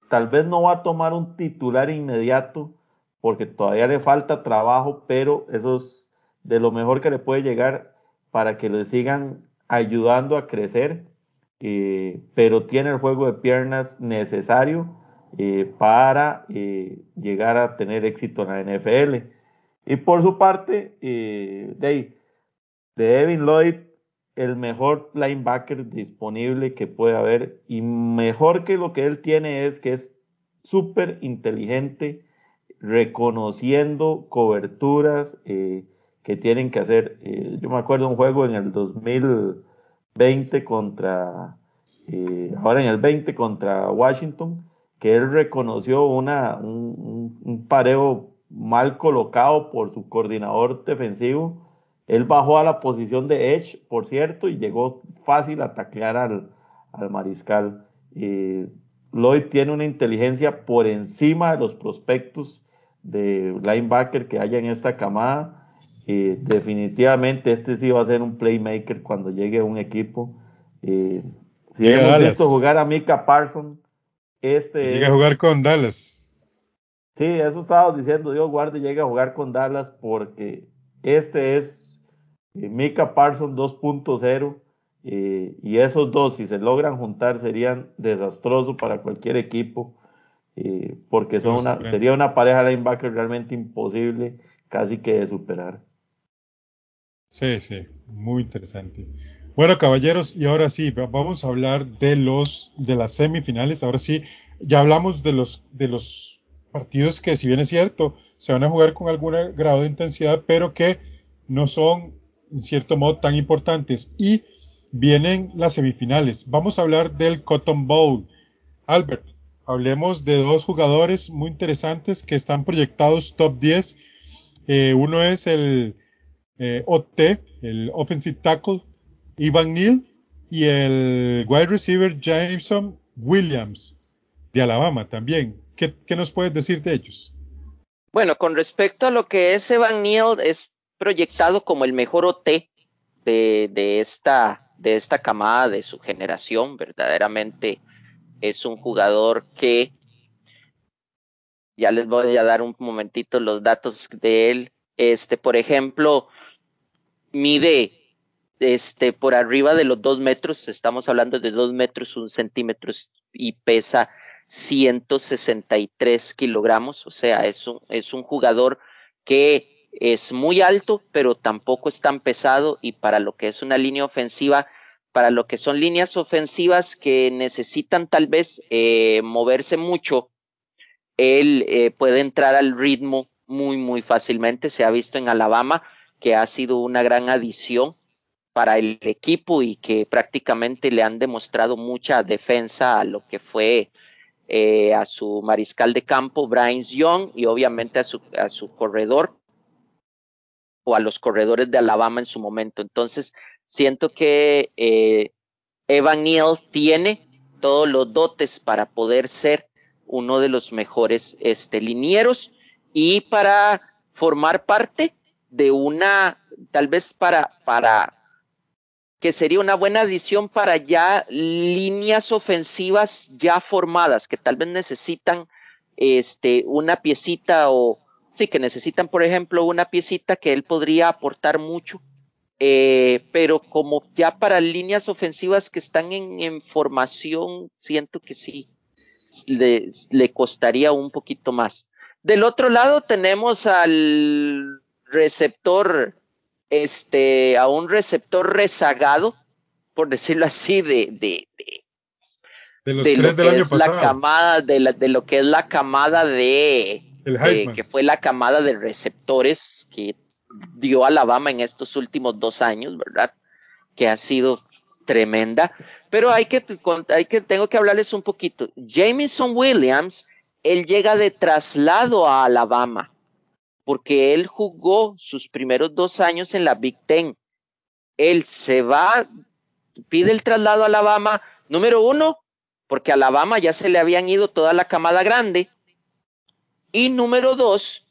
tal vez no va a tomar un titular inmediato, porque todavía le falta trabajo, pero eso es de lo mejor que le puede llegar para que le sigan ayudando a crecer, eh, pero tiene el juego de piernas necesario eh, para eh, llegar a tener éxito en la NFL. Y por su parte, de, de Evan Lloyd, el mejor linebacker disponible que puede haber y mejor que lo que él tiene es que es súper inteligente, reconociendo coberturas eh, que tienen que hacer. Eh, yo me acuerdo un juego en el 2020 contra, eh, ahora en el 20 contra Washington, que él reconoció una, un, pareo mal colocado por su coordinador defensivo. Él bajó a la posición de Edge, por cierto, y llegó fácil a taclear al, al mariscal. Lloyd tiene una inteligencia por encima de los prospectos de linebacker que haya en esta camada. Y definitivamente este sí va a ser un playmaker cuando llegue a un equipo. si hemos visto jugar a Mika Parson, este llega a jugar con Dallas. Sí, eso estaba diciendo, Dios guarde, llega a jugar con Dallas porque este es eh, Mika Parson 2.0 eh, y esos dos, si se logran juntar, serían desastrosos para cualquier equipo, eh, porque son una, sería una pareja linebacker realmente imposible, casi que de superar. Sí, sí, muy interesante. Bueno, caballeros, y ahora sí, vamos a hablar de los de las semifinales. Ahora sí, ya hablamos de los de los partidos que, si bien es cierto, se van a jugar con algún grado de intensidad, pero que no son, en cierto modo, tan importantes. Y vienen las semifinales. Vamos a hablar del Cotton Bowl. Albert, hablemos de dos jugadores muy interesantes que están proyectados top 10. Eh, uno es el eh, OT, el Offensive Tackle, Ivan Neal, y el wide receiver Jameson Williams, de Alabama también. ¿Qué, ¿Qué, nos puedes decir de ellos? Bueno, con respecto a lo que es Evan Neal, es proyectado como el mejor OT de, de esta de esta camada, de su generación. Verdaderamente es un jugador que ya les voy a dar un momentito los datos de él. Este, por ejemplo, mide este, por arriba de los dos metros, estamos hablando de dos metros, un centímetro y pesa 163 kilogramos, o sea, es un, es un jugador que es muy alto, pero tampoco es tan pesado y para lo que es una línea ofensiva, para lo que son líneas ofensivas que necesitan tal vez eh, moverse mucho, él eh, puede entrar al ritmo muy, muy fácilmente. Se ha visto en Alabama que ha sido una gran adición para el equipo y que prácticamente le han demostrado mucha defensa a lo que fue eh, a su mariscal de campo, Brian Young, y obviamente a su, a su corredor, o a los corredores de Alabama en su momento. Entonces, siento que eh, Evan Neal tiene todos los dotes para poder ser uno de los mejores este, linieros y para formar parte de una, tal vez para, para, que sería una buena adición para ya líneas ofensivas ya formadas, que tal vez necesitan este, una piecita o, sí, que necesitan, por ejemplo, una piecita que él podría aportar mucho, eh, pero como ya para líneas ofensivas que están en, formación, siento que sí, le, le costaría un poquito más. Del otro lado tenemos al receptor, este, a un receptor rezagado, por decirlo así, de, de, de, de los tres del año pasado. La camada, de, la, de lo que es la camada de, que fue la camada de receptores que dio Alabama en estos últimos dos años, ¿verdad? Que ha sido tremenda. Pero hay que, hay que, tengo que hablarles un poquito. Jameson Williams, él llega de traslado a Alabama, porque él jugó sus primeros dos años en la Big Ten. Él se va, pide el traslado a Alabama, número uno, porque a Alabama ya se le habían ido toda la camada grande y número dos,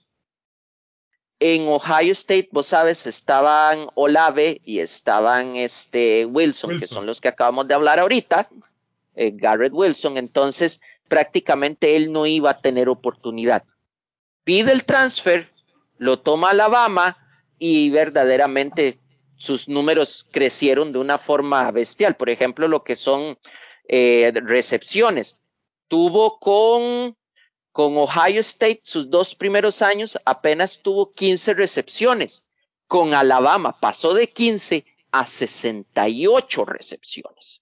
en Ohio State, vos sabes, estaban Olave y estaban este Wilson, que son los que acabamos de hablar ahorita, eh, Garrett Wilson, entonces prácticamente él no iba a tener oportunidad. Pide el transfer, lo toma Alabama y verdaderamente sus números crecieron de una forma bestial. Por ejemplo, lo que son eh, recepciones. Tuvo con Con Ohio State, sus dos primeros años, apenas tuvo 15 recepciones. Con Alabama pasó de 15 a 68 recepciones.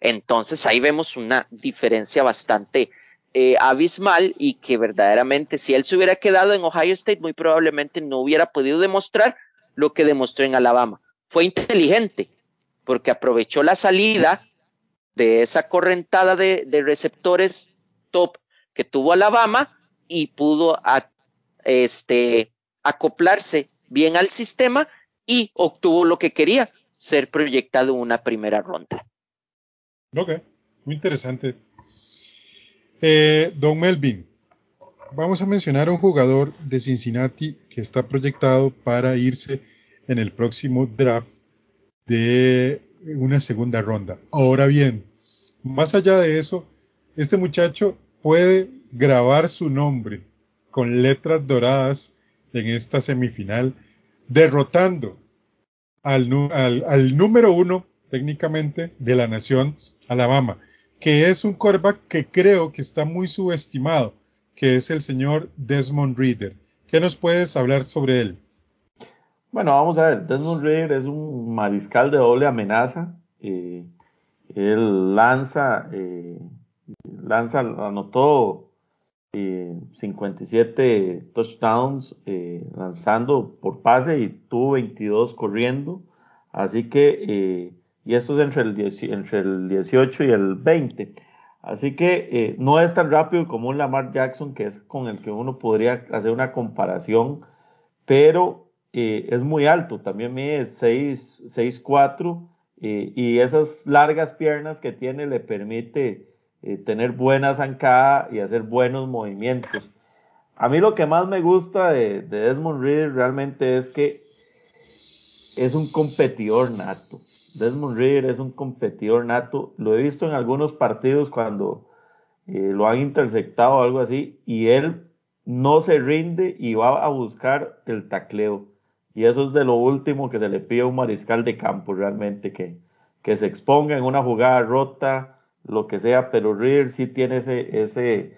Entonces ahí vemos una diferencia bastante eh, abismal y que verdaderamente si él se hubiera quedado en Ohio State muy probablemente no hubiera podido demostrar lo que demostró en Alabama. Fue inteligente porque aprovechó la salida de esa correntada de, receptores top que tuvo Alabama y pudo este, acoplarse bien al sistema y obtuvo lo que quería, ser proyectado en una primera ronda. Ok, muy interesante. Eh, don Melvin, vamos a mencionar a un jugador de Cincinnati que está proyectado para irse en el próximo draft de una segunda ronda. Ahora bien, más allá de eso, este muchacho puede grabar su nombre con letras doradas en esta semifinal, derrotando al, al, número uno técnicamente de la nación, Alabama, que es un quarterback que creo que está muy subestimado, que es el señor Desmond Reader. ¿Qué nos puedes hablar sobre él? Bueno, vamos a ver, Desmond Reader es un mariscal de doble amenaza. Eh, él lanza, eh, lanza, anotó 57 eh, touchdowns lanzando por pase y tuvo 22 corriendo. Así que, y esto es entre el, entre el 18 y el 20. Así que no es tan rápido como un Lamar Jackson, que es con el que uno podría hacer una comparación, pero es muy alto. También mide 6'4 y esas largas piernas que tiene le permite eh, tener buena zancada y hacer buenos movimientos. A mí lo que más me gusta de, Desmond Reader realmente es que es un competidor nato. Desmond Reader es un competidor nato. Lo he visto en algunos partidos cuando eh, lo han interceptado o algo así y él no se rinde y va a buscar el tacleo. Y eso es de lo último que se le pide a un mariscal de campo realmente, que, que se exponga en una jugada rota, lo que sea, pero Reader sí tiene ese, ese,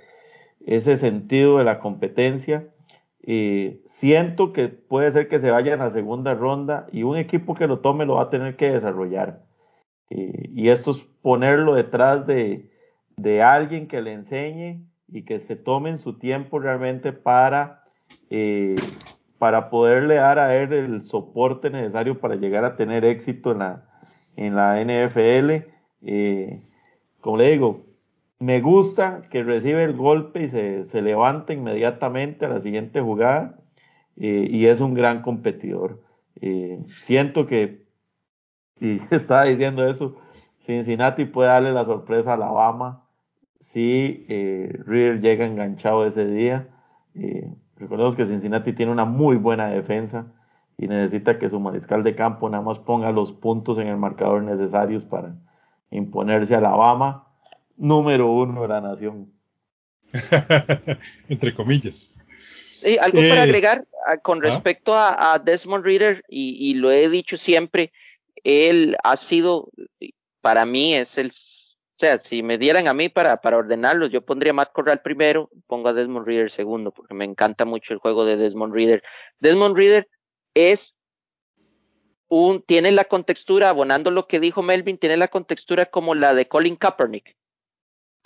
ese sentido de la competencia. Y siento que puede ser que se vaya en la segunda ronda y un equipo que lo tome lo va a tener que desarrollar. y esto es ponerlo detrás de, de, alguien que le enseñe y que se tomen su tiempo realmente para, eh, para poderle dar a él el soporte necesario para llegar a tener éxito en la, en la NFL. Eh, como le digo, me gusta que recibe el golpe y se, levanta inmediatamente a la siguiente jugada eh, y es un gran competidor. Eh, siento que, y estaba diciendo eso, Cincinnati puede darle la sorpresa a Alabama si eh, llega enganchado ese día. Eh, recordemos que Cincinnati tiene una muy buena defensa y necesita que su mariscal de campo nada más ponga los puntos en el marcador necesarios para, imponerse a Alabama, número uno de la nación. Entre comillas. algo para eh, agregar ah, con ¿ah? respecto a, Desmond Reader, y, lo he dicho siempre, él ha sido, para mí es el, o sea, si me dieran a mí para, para ordenarlos, yo pondría a Matt Corral primero, pongo a Desmond Reader segundo, porque me encanta mucho el juego de Desmond Reader. Desmond Reader es un, tiene la contextura, abonando lo que dijo Melvin, tiene la contextura como la de Colin Kaepernick,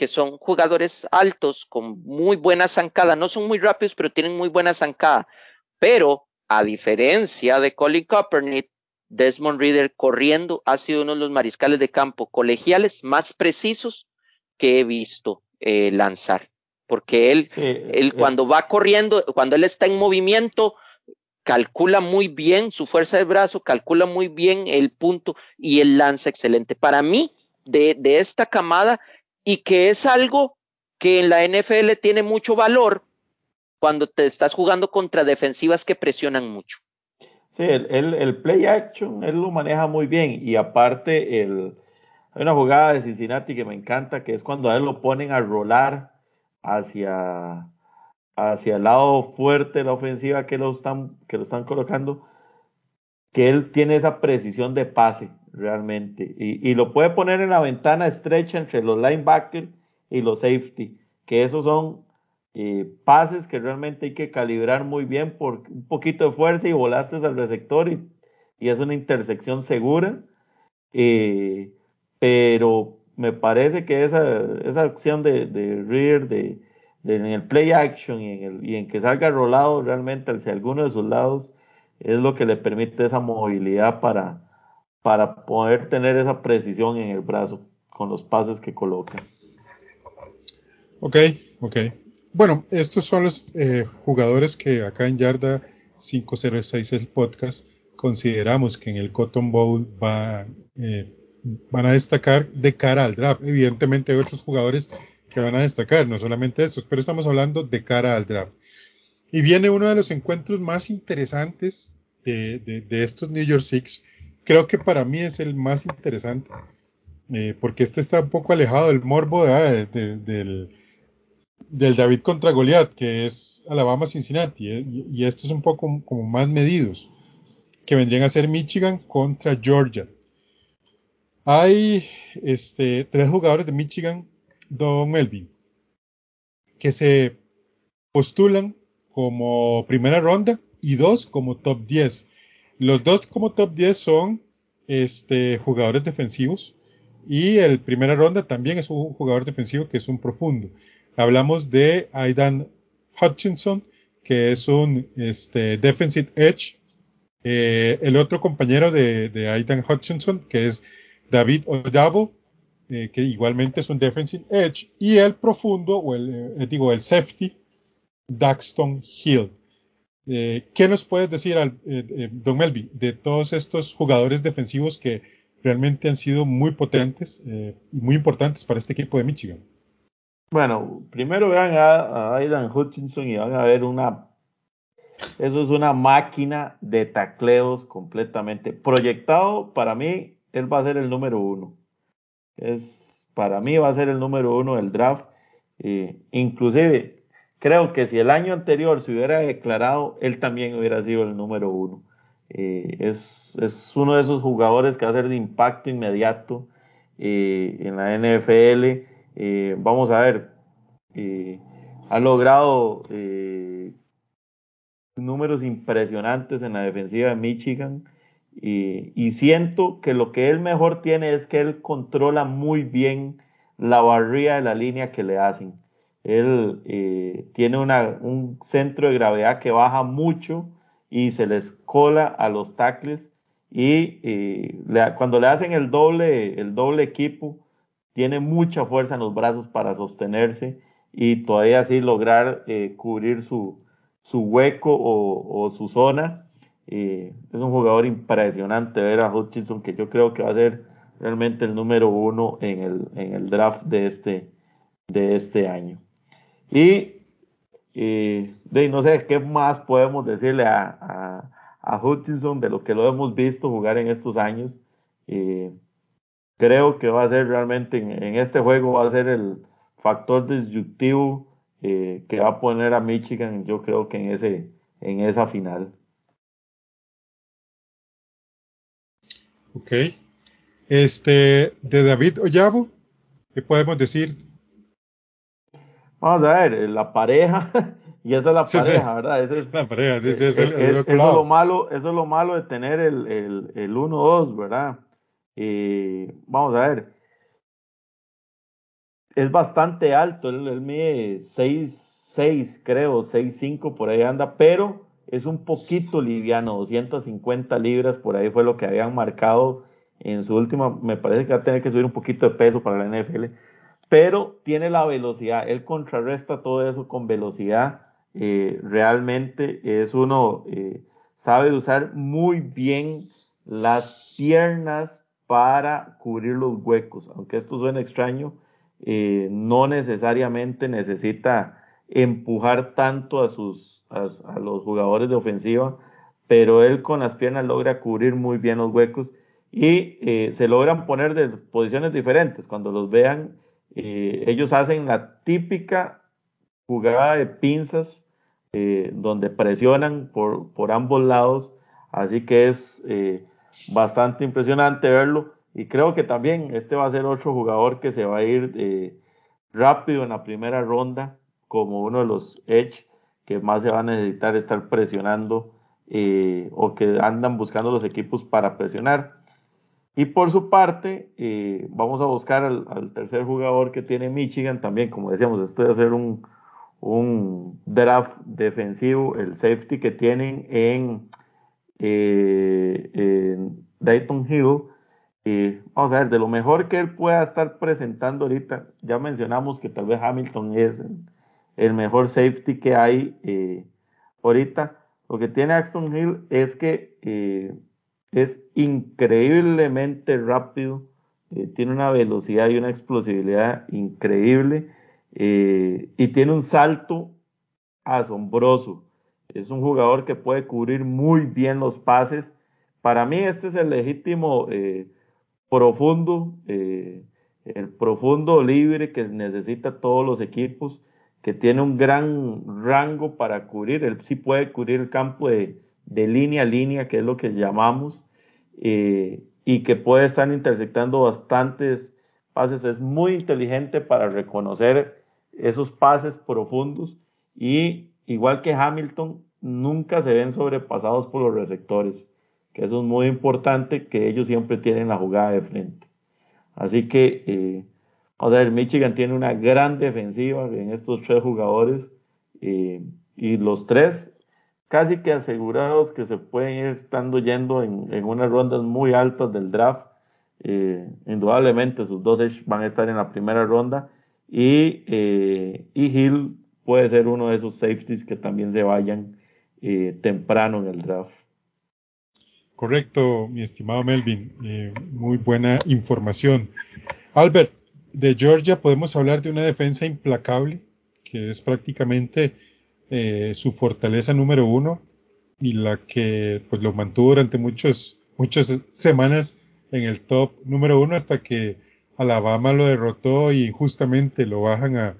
que son jugadores altos con muy buena zancada, no son muy rápidos, pero tienen muy buena zancada. Pero, a diferencia de Colin Kaepernick, Desmond Reader corriendo ha sido uno de los mariscales de campo colegiales más precisos que he visto eh, lanzar. Porque él, él eh, cuando va corriendo, cuando él está en movimiento, calcula muy bien su fuerza de brazo, calcula muy bien el punto y el lanza excelente. Para mí, de, esta camada, y que es algo que en la NFL tiene mucho valor cuando te estás jugando contra defensivas que presionan mucho. Sí, el, el, play action, él lo maneja muy bien y aparte el, hay una jugada de Cincinnati que me encanta, que es cuando a él lo ponen a rolar hacia, hacia el lado fuerte de la ofensiva que lo están, que lo están colocando, que él tiene esa precisión de pase realmente y, lo puede poner en la ventana estrecha entre los linebackers y los safety, que esos son eh, pases que realmente hay que calibrar muy bien por un poquito de fuerza y volaste al receptor y, y es una intersección segura. Eh, pero me parece que esa, esa acción de, de rear, de, en el play action y en, el, y en que salga rolado realmente hacia alguno de sus lados, es lo que le permite esa movilidad para, para poder tener esa precisión en el brazo con los pases que coloca. Ok, ok. Bueno, estos son los eh, jugadores que acá en Yarda 506 el podcast consideramos que en el Cotton Bowl va, eh, van a destacar de cara al draft. Evidentemente hay otros jugadores que van a destacar, no solamente estos, pero estamos hablando de cara al draft. Y viene uno de los encuentros más interesantes de, de, estos New York Six. Creo que para mí es el más interesante, eh, porque este está un poco alejado del morbo de, del, David contra Goliath, que es Alabama-Cincinnati, eh, y, estos es un poco como más medidos, que vendrían a ser Michigan contra Georgia. Hay este, tres jugadores de Michigan, Don Melvin, que se postulan como primera ronda y dos como top 10. Los dos como top 10 son este, jugadores defensivos y el primera ronda también es un jugador defensivo que es un profundo. Hablamos de Aidan Hutchinson, que es un este, defensive edge. Eh, el otro compañero de, Aidan Hutchinson, que es David Oyabo, eh, que igualmente es un defensive edge, y el profundo, o el, eh, digo, el safety, Daxton Hill. Eh, ¿Qué nos puedes decir, al, Don Melby, de todos estos jugadores defensivos que realmente han sido muy potentes y muy importantes para este equipo de Michigan? Bueno, primero vean a, Aidan Hutchinson y van a ver una eso es una máquina de tacleos completamente proyectado para mí él va a ser el número uno. Es, para mí va a ser el número uno del draft. inclusive, creo que si el año anterior se hubiera declarado, él también hubiera sido el número uno. Eh, es, es, uno de esos jugadores que va a ser de impacto inmediato eh, en la NFL. Eh, vamos a ver, ha logrado números impresionantes en la defensiva de Michigan. Y, siento que lo que él mejor tiene es que él controla muy bien la barría de la línea que le hacen. Él eh, tiene un centro de gravedad que baja mucho y se les cola a los tackles. Y eh, cuando le hacen el doble, el doble equipo, tiene mucha fuerza en los brazos para sostenerse y todavía así lograr eh, cubrir su, su hueco o, su zona es un jugador impresionante ver a Hutchinson, que yo creo que va a ser realmente el número uno en el, en el draft de este, de este año. Y no sé qué más podemos decirle a, a, Hutchinson de lo que lo hemos visto jugar en estos años. creo que va a ser realmente en, este juego, va a ser el factor disyuntivo eh, que va a poner a Michigan, yo creo que en, ese, en esa final. Ok. Este, de David Ollavo, ¿qué podemos decir? Vamos a ver, eh, la pareja, y esa es la pareja, ¿verdad? es, la pareja, sí, sí, es, el, otro eso lado. Es lo malo, eso es lo malo de tener el, el, el 1-2, ¿verdad? vamos a ver. Es bastante alto, él, él mide 6'6, creo, 6'5, por ahí anda, pero es un poquito liviano, 250 libras, por ahí fue lo que habían marcado en su última, me parece que va a tener que subir un poquito de peso para la NFL, pero tiene la velocidad, él contrarresta todo eso con velocidad, eh, realmente es uno, eh, sabe usar muy bien las piernas para cubrir los huecos, aunque esto suene extraño, eh, no necesariamente necesita empujar tanto a sus a, los jugadores de ofensiva, pero él con las piernas logra cubrir muy bien los huecos y se logran poner de posiciones diferentes. Cuando los vean, eh, ellos hacen la típica jugada de pinzas eh, donde presionan por, por, ambos lados, así que es bastante impresionante verlo y creo que también este va a ser otro jugador que se va a ir rápido en la primera ronda como uno de los edge que más se va a necesitar estar presionando eh, o que andan buscando los equipos para presionar. Y por su parte, eh, vamos a buscar al, tercer jugador que tiene Michigan también, como decíamos, esto de hacer un, un draft defensivo, el safety que tienen en, eh, Dayton Hill. vamos a ver, de lo mejor que él pueda estar presentando ahorita, ya mencionamos que tal vez Hamilton es el mejor safety que hay eh, ahorita. Lo que tiene Axton Hill es que eh, es increíblemente rápido, eh, tiene una velocidad y una explosividad increíble y tiene un salto asombroso. Es un jugador que puede cubrir muy bien los pases. Para mí este es el legítimo profundo, el profundo libre que necesita todos los equipos que tiene un gran rango para cubrir, él sí puede cubrir el campo de, línea a línea, que es lo que llamamos, eh, y que puede estar intersectando bastantes pases. Es muy inteligente para reconocer esos pases profundos y igual que Hamilton, nunca se ven sobrepasados por los receptores, que eso es muy importante, que ellos siempre tienen la jugada de frente. Así que eh, o sea, el Michigan tiene una gran defensiva en estos tres jugadores eh, y los tres casi que asegurados que se pueden ir estando yendo en, en unas rondas muy altas del draft. Eh, indudablemente sus dos van a estar en la primera ronda y, eh, y Hill puede ser uno de esos safeties que también se vayan temprano en el draft. Correcto, mi estimado Melvin. muy buena información. Albert, de Georgia podemos hablar de una defensa implacable, que es prácticamente eh, su fortaleza número uno y la que pues lo mantuvo durante muchos, muchas semanas en el top número uno hasta que Alabama lo derrotó y injustamente lo bajan a,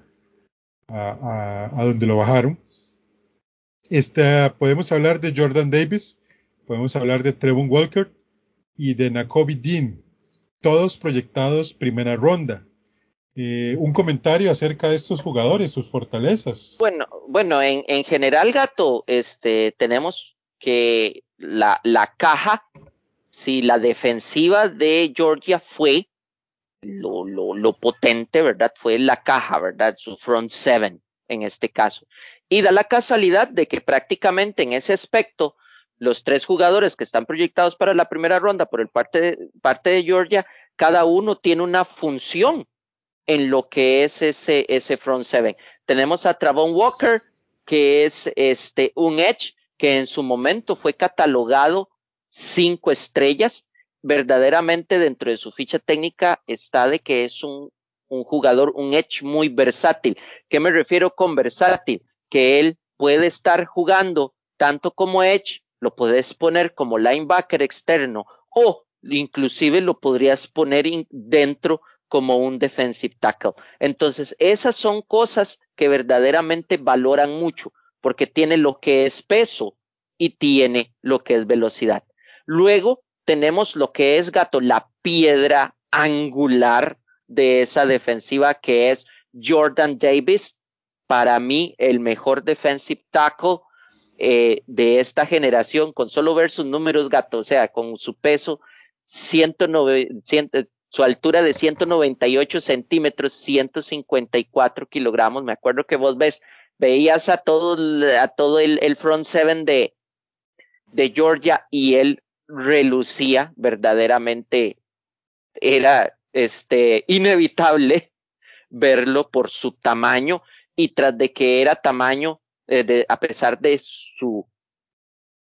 a, a, donde lo bajaron. Esta, podemos hablar de Jordan Davis, podemos hablar de Trevon Walker y de Nakobe Dean, todos proyectados primera ronda. Eh, un comentario acerca de estos jugadores, sus fortalezas. Bueno, bueno, en, en general, Gato, este, tenemos que la, caja, si la defensiva de Georgia fue lo potente, ¿verdad? Fue la caja, ¿verdad? Su front seven en este caso. Y da la casualidad de que prácticamente en ese aspecto, los tres jugadores que están proyectados para la primera ronda por el parte de, parte de Georgia, cada uno tiene una función en lo que es ese, ese front seven. Tenemos a Travon Walker, que es este, un edge que en su momento fue catalogado cinco estrellas. Verdaderamente dentro de su ficha técnica está de que es un, un jugador, un edge muy versátil. ¿Qué me refiero con versátil? Que él puede estar jugando tanto como edge, lo puedes poner como linebacker externo o inclusive lo podrías poner dentro como un defensive tackle. Entonces, esas son cosas que verdaderamente valoran mucho, porque tiene lo que es peso y tiene lo que es velocidad. Luego tenemos lo que es gato, la piedra angular de esa defensiva que es Jordan Davis. Para mí, el mejor defensive tackle eh, de esta generación, con solo ver sus números, gato, o sea, con su peso, 190, su altura de 198 centímetros, 154 kilogramos. Me acuerdo que vos ves, veías a todo, a todo el, front seven de, de Georgia y él relucía verdaderamente. Era este inevitable verlo por su tamaño y tras de que era tamaño, eh, a pesar de su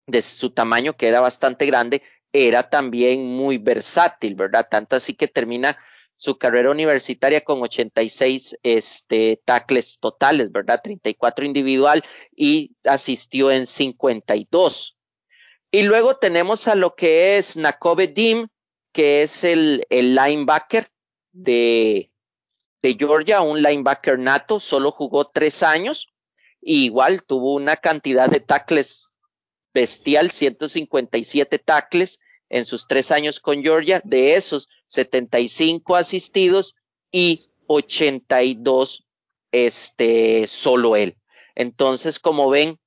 de su tamaño que era bastante grande, era también muy versátil, ¿verdad? Tanto así que termina su carrera universitaria con 86 este, tackles totales, ¿verdad? 34 individual y asistió en 52. Y luego tenemos a lo que es Nakobe Dim, que es el, el linebacker de, de Georgia, un linebacker nato, solo jugó tres años, y igual tuvo una cantidad de tackles bestial, 157 tackles en sus tres años con Georgia, de esos 75 asistidos y 82 dos este, solo él. Entonces, como ven,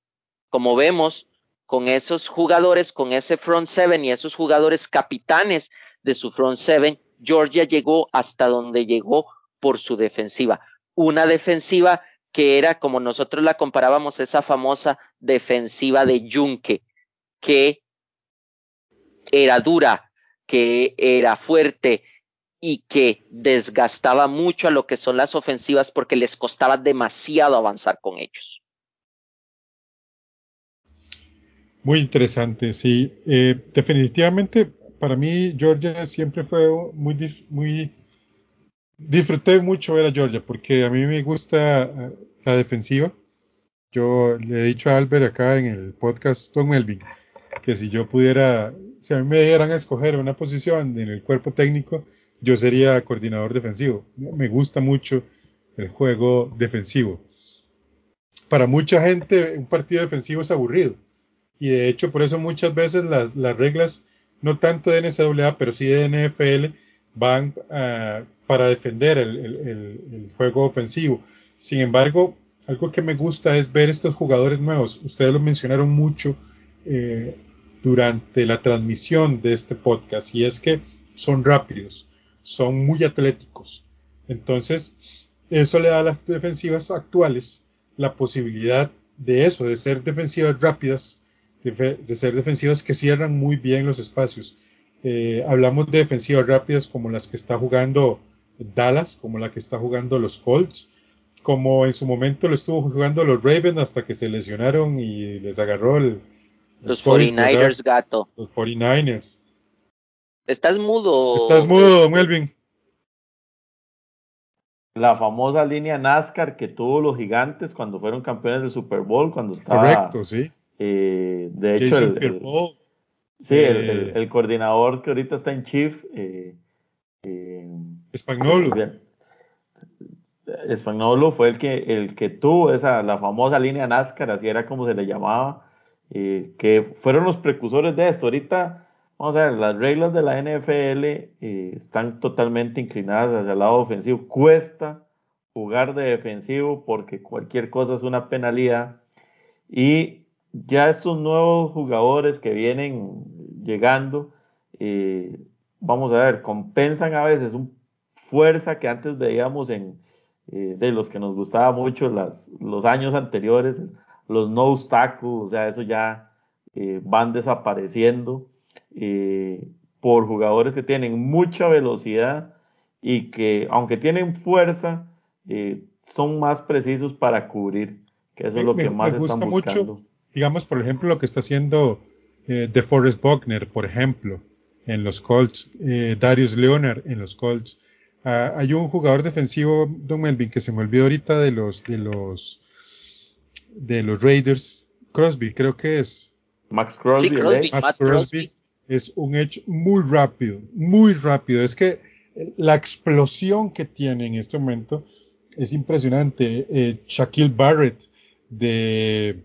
como vemos, con esos jugadores, con ese front seven y esos jugadores capitanes de su front seven, Georgia llegó hasta donde llegó por su defensiva. Una defensiva que era, como nosotros la comparábamos, esa famosa defensiva de Junque, que era dura, que era fuerte y que desgastaba mucho a lo que son las ofensivas porque les costaba demasiado avanzar con ellos. Muy interesante, sí. Eh, definitivamente, para mí, Georgia siempre fue muy, muy disfruté mucho ver a Georgia porque a mí me gusta eh, la defensiva. Yo le he dicho a Albert acá en el podcast Tom Melvin que si yo pudiera, si a mí me dieran a escoger una posición en el cuerpo técnico, yo sería coordinador defensivo. Me gusta mucho el juego defensivo. Para mucha gente un partido defensivo es aburrido. Y de hecho por eso muchas veces las, las reglas, no tanto de NCAA, pero sí de NFL, van uh, para defender el, el, juego ofensivo. Sin embargo, algo que me gusta es ver estos jugadores nuevos. Ustedes lo mencionaron mucho eh, durante la transmisión de este podcast y es que son rápidos, son muy atléticos. Entonces, eso le da a las defensivas actuales la posibilidad de eso, de ser defensivas rápidas, de ser defensivas que cierran muy bien los espacios. Eh, hablamos de defensivas rápidas como las que está jugando Dallas, como la que está jugando los Colts, como en su momento lo estuvo jugando los Ravens hasta que se lesionaron y les agarró el... los 49ers, gato. Los 49ers. Estás mudo. Estás mudo, Melvin. La famosa línea NASCAR que tuvo los gigantes cuando fueron campeones del Super Bowl, cuando estaba... Correcto, sí. Eh, de hecho, el, el, sí, eh, el, coordinador que ahorita está en Chief, eh, Espagnolo. Espagnolo fue el que, el que tuvo esa, la famosa línea NASCAR, así era como se le llamaba, eh, que fueron los precursores de esto. Ahorita, vamos a ver, las reglas de la NFL eh, están totalmente inclinadas hacia el lado ofensivo. Cuesta jugar de defensivo porque cualquier cosa es una penalidad. Y ya estos nuevos jugadores que vienen llegando, eh, vamos a ver, compensan a veces un fuerza que antes veíamos en eh, de los que nos gustaba mucho las, los años anteriores, los no obstáculos, o sea, eso ya eh, van desapareciendo por jugadores que tienen mucha velocidad y que aunque tienen fuerza, son más precisos para cubrir, que eso es lo que más me gusta están buscando. Mucho, digamos, por ejemplo, lo que está haciendo de Forrest Buckner, por ejemplo, en los Colts, Darius Leonard en los Colts. Uh, hay un jugador defensivo, Don Melvin, que se me olvidó ahorita de los, de los, de los Raiders. Crosby, creo que es. Max Crosby. Sí, Crosby Max Crosby, es un edge muy rápido, muy rápido. Es que la explosión que tiene en este momento es impresionante. Eh, Shaquille Barrett de,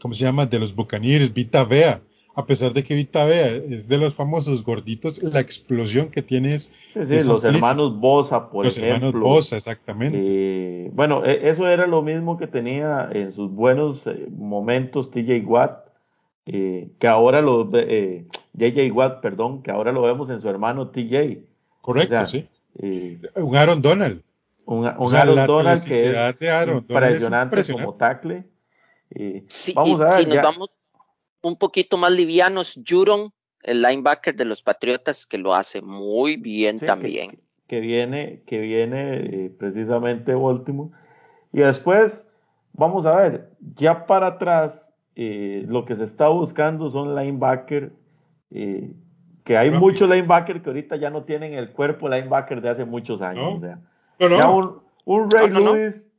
¿cómo se llama? De los Buccaneers, Vita Vea a pesar de que Vita Vea es de los famosos gorditos, la explosión que tiene es. Sí, sí, los hermanos Bosa, por ejemplo. Los hermanos Bosa, exactamente. Eh, bueno, e, eso era lo mismo que tenía en sus buenos eh, momentos TJ Watt, eh, que ahora lo. Eh, JJ Watt, perdón, que ahora lo vemos en su hermano TJ. Correcto, sí. un Aaron Donald. Un, Aaron Donald que es impresionante, como tackle. Sí, vamos a ver. Si nos vamos un poquito más livianos, Juron, el linebacker de los Patriotas, que lo hace muy bien también. Que, viene, que viene eh, precisamente Baltimore. Y después, vamos a ver, ya para atrás, eh, lo que se está buscando son linebacker, eh, que hay muchos linebacker que ahorita ya no tienen el cuerpo linebacker de hace muchos años. O sea, ya un, un Ray Lewis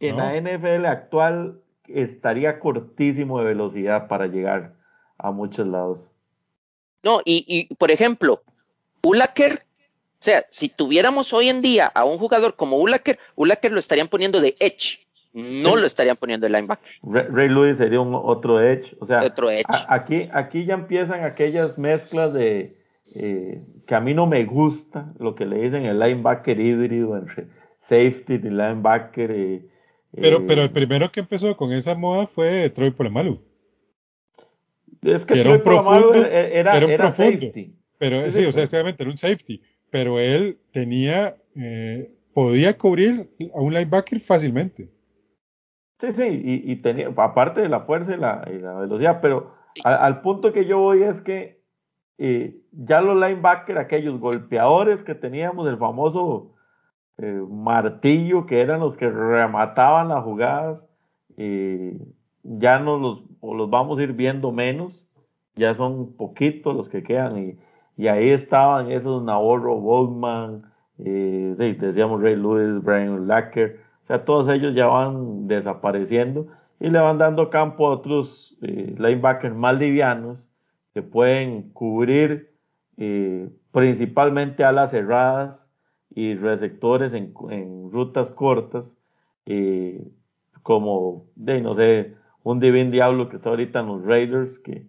en la NFL actual estaría cortísimo de velocidad para llegar a muchos lados. No, y, y por ejemplo, Ulaker, o sea, si tuviéramos hoy en día a un jugador como Ulaker, Ulaker lo estarían poniendo de edge, no lo estarían poniendo de linebacker. Ray, Lewis sería un otro edge, o sea, aquí, aquí ya empiezan aquellas mezclas de eh, que a mí no me gusta, lo que le dicen el linebacker híbrido entre safety, de linebacker. Eh, pero, pero el primero que empezó con esa moda fue Troy Polamalu. Es que, era un profundo, era, un profundo, safety. Pero sí, o sea, exactamente, era un safety. Pero él tenía, eh, podía cubrir a un linebacker fácilmente. Sí, sí, y, tenía, aparte de la fuerza y la, velocidad, pero al punto que yo voy es que eh, ya los linebackers, aquellos golpeadores que teníamos, el famoso eh, martillo, que eran los que remataban las jugadas, eh, ya no los, los vamos a ir viendo menos, ya son poquitos los que quedan, y, y ahí estaban esos Navarro Goldman, decíamos Ray Lewis, Brian Lacker, o sea, todos ellos ya van desapareciendo y le van dando campo a otros eh, linebackers más livianos que pueden cubrir eh, principalmente alas cerradas y receptores en, rutas cortas, eh, como, de, no sé, un Divin Diablo que está ahorita en los Raiders, que,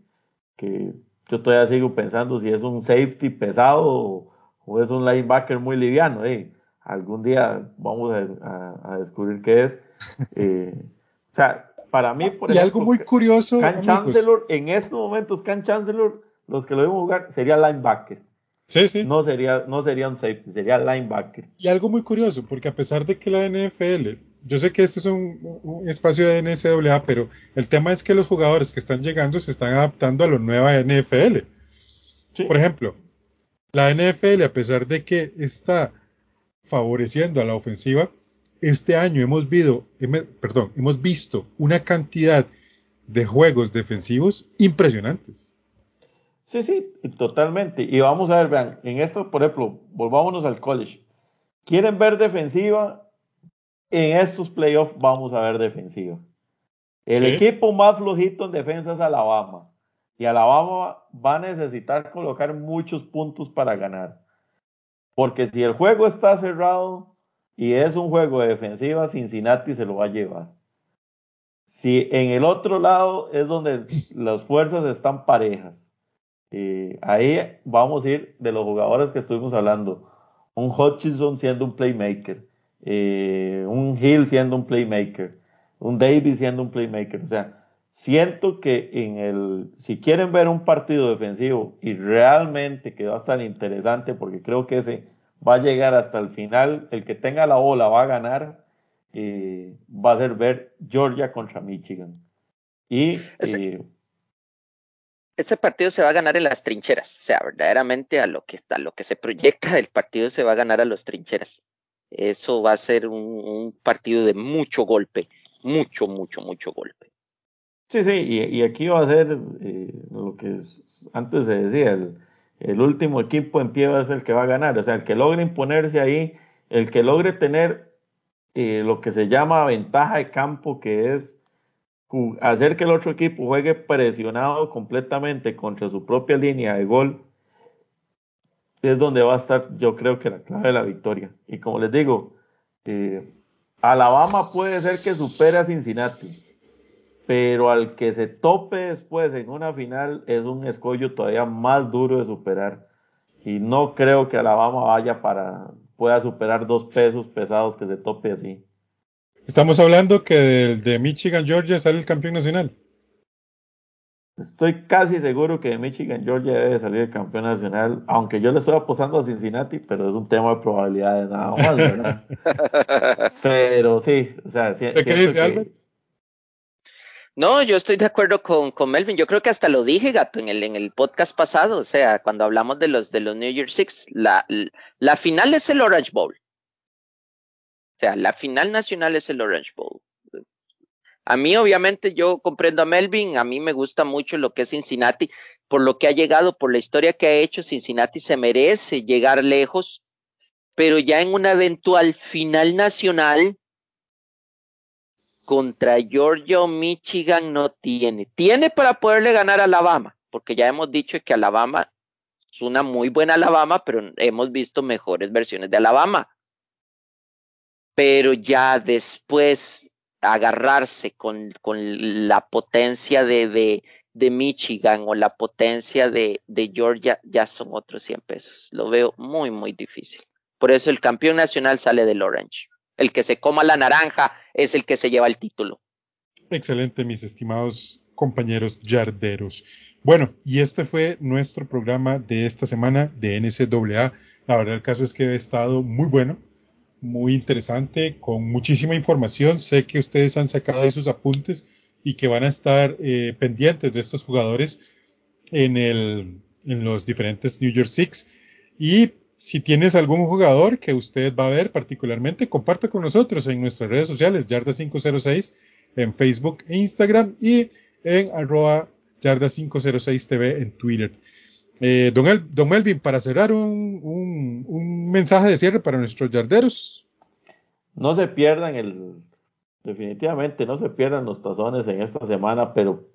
que yo todavía sigo pensando si es un safety pesado o, es un linebacker muy liviano. Eh algún día vamos a, descubrir qué es. Eh, o sea, para mí, por y algo muy curioso. Can Chancellor, en estos momentos, Can Chancellor, los que lo deben jugar, sería linebacker. Sí, sí. No sería, no sería un safety, sería linebacker. Y algo muy curioso, porque a pesar de que la NFL, yo sé que este es un, espacio de NCAA, pero el tema es que los jugadores que están llegando se están adaptando a la nueva NFL. Por ejemplo, la NFL, a pesar de que está favoreciendo a la ofensiva, este año hemos, visto, perdón, hemos visto una cantidad de juegos defensivos impresionantes. Sí, sí, totalmente. Y vamos a ver, vean, en esto, por ejemplo, volvámonos al college. ¿Quieren ver defensiva? En estos playoffs vamos a ver defensiva. El equipo más flojito en defensa es Alabama. Y Alabama va a necesitar colocar muchos puntos para ganar. Porque si el juego está cerrado y es un juego de defensiva, Cincinnati se lo va a llevar. Si en el otro lado es donde las fuerzas están parejas, eh, ahí vamos a ir de los jugadores que estuvimos hablando. Un Hutchinson siendo un playmaker, eh, un Hill siendo un playmaker, un Davis siendo un playmaker. O sea, siento que en el, si quieren ver un partido defensivo y realmente que va a estar interesante, porque creo que ese va a llegar hasta el final, el que tenga la bola va a ganar, eh, va a ser ver Georgia contra Michigan. Y eh, partido se va a ganar en las trincheras, o sea, verdaderamente a lo que a lo que se proyecta del partido se va a ganar a las trincheras. Eso va a ser un partido de mucho golpe, mucho, mucho, mucho golpe. Sí, sí, y, aquí va a ser eh, lo que antes se decía, el, último equipo en pie va a ser el que va a ganar, o sea, el que logre imponerse ahí, el que logre tener eh, lo que se llama ventaja de campo, que es hacer que el otro equipo juegue presionado completamente contra su propia línea de gol, es donde va a estar, yo creo que la clave de la victoria. Y como les digo, eh, Alabama puede ser que supere a Cincinnati pero al que se tope después en una final es un escollo todavía más duro de superar. Y no creo que Alabama vaya para pueda superar dos pesos pesados que se tope así. Estamos hablando que del de Michigan Georgia sale el campeón nacional. Estoy casi seguro que de Michigan Georgia debe salir el campeón nacional, aunque yo le estoy apostando a Cincinnati, pero es un tema de probabilidades nada más, ¿verdad? pero sí, o sea, ¿qué dice Albert? No, yo estoy de acuerdo con, con, Melvin. Yo creo que hasta lo dije, gato, en el, en el podcast pasado. O sea, cuando hablamos de los, de los New Year Six, la, la final es el Orange Bowl. O sea, la final nacional es el Orange Bowl. A mí, obviamente, yo comprendo a Melvin. A mí me gusta mucho lo que es Cincinnati, por lo que ha llegado, por la historia que ha hecho. Cincinnati se merece llegar lejos, pero ya en una eventual final nacional, contra Georgia o Michigan no tiene. Tiene para poderle ganar a Alabama, porque ya hemos dicho que Alabama es una muy buena Alabama, pero hemos visto mejores versiones de Alabama. Pero ya después agarrarse con, con la potencia de, de, de, Michigan o la potencia de, de Georgia, ya son otros 100 pesos. Lo veo muy, muy difícil. Por eso el campeón nacional sale del Orange. El que se coma la naranja es el que se lleva el título. Excelente, mis estimados compañeros yarderos. Bueno, y este fue nuestro programa de esta semana de NCAA. La verdad, el caso es que ha estado muy bueno, muy interesante, con muchísima información. Sé que ustedes han sacado esos apuntes y que van a estar eh, pendientes de estos jugadores en, el, en los diferentes New York Six. Y si tienes algún jugador que usted va a ver particularmente, comparta con nosotros en nuestras redes sociales, Yarda506, en Facebook e Instagram y en arroba Yarda506TV en Twitter. Eh, don, El, don, Melvin, para cerrar un, un, un, mensaje de cierre para nuestros yarderos. No se pierdan el, definitivamente no se pierdan los tazones en esta semana, pero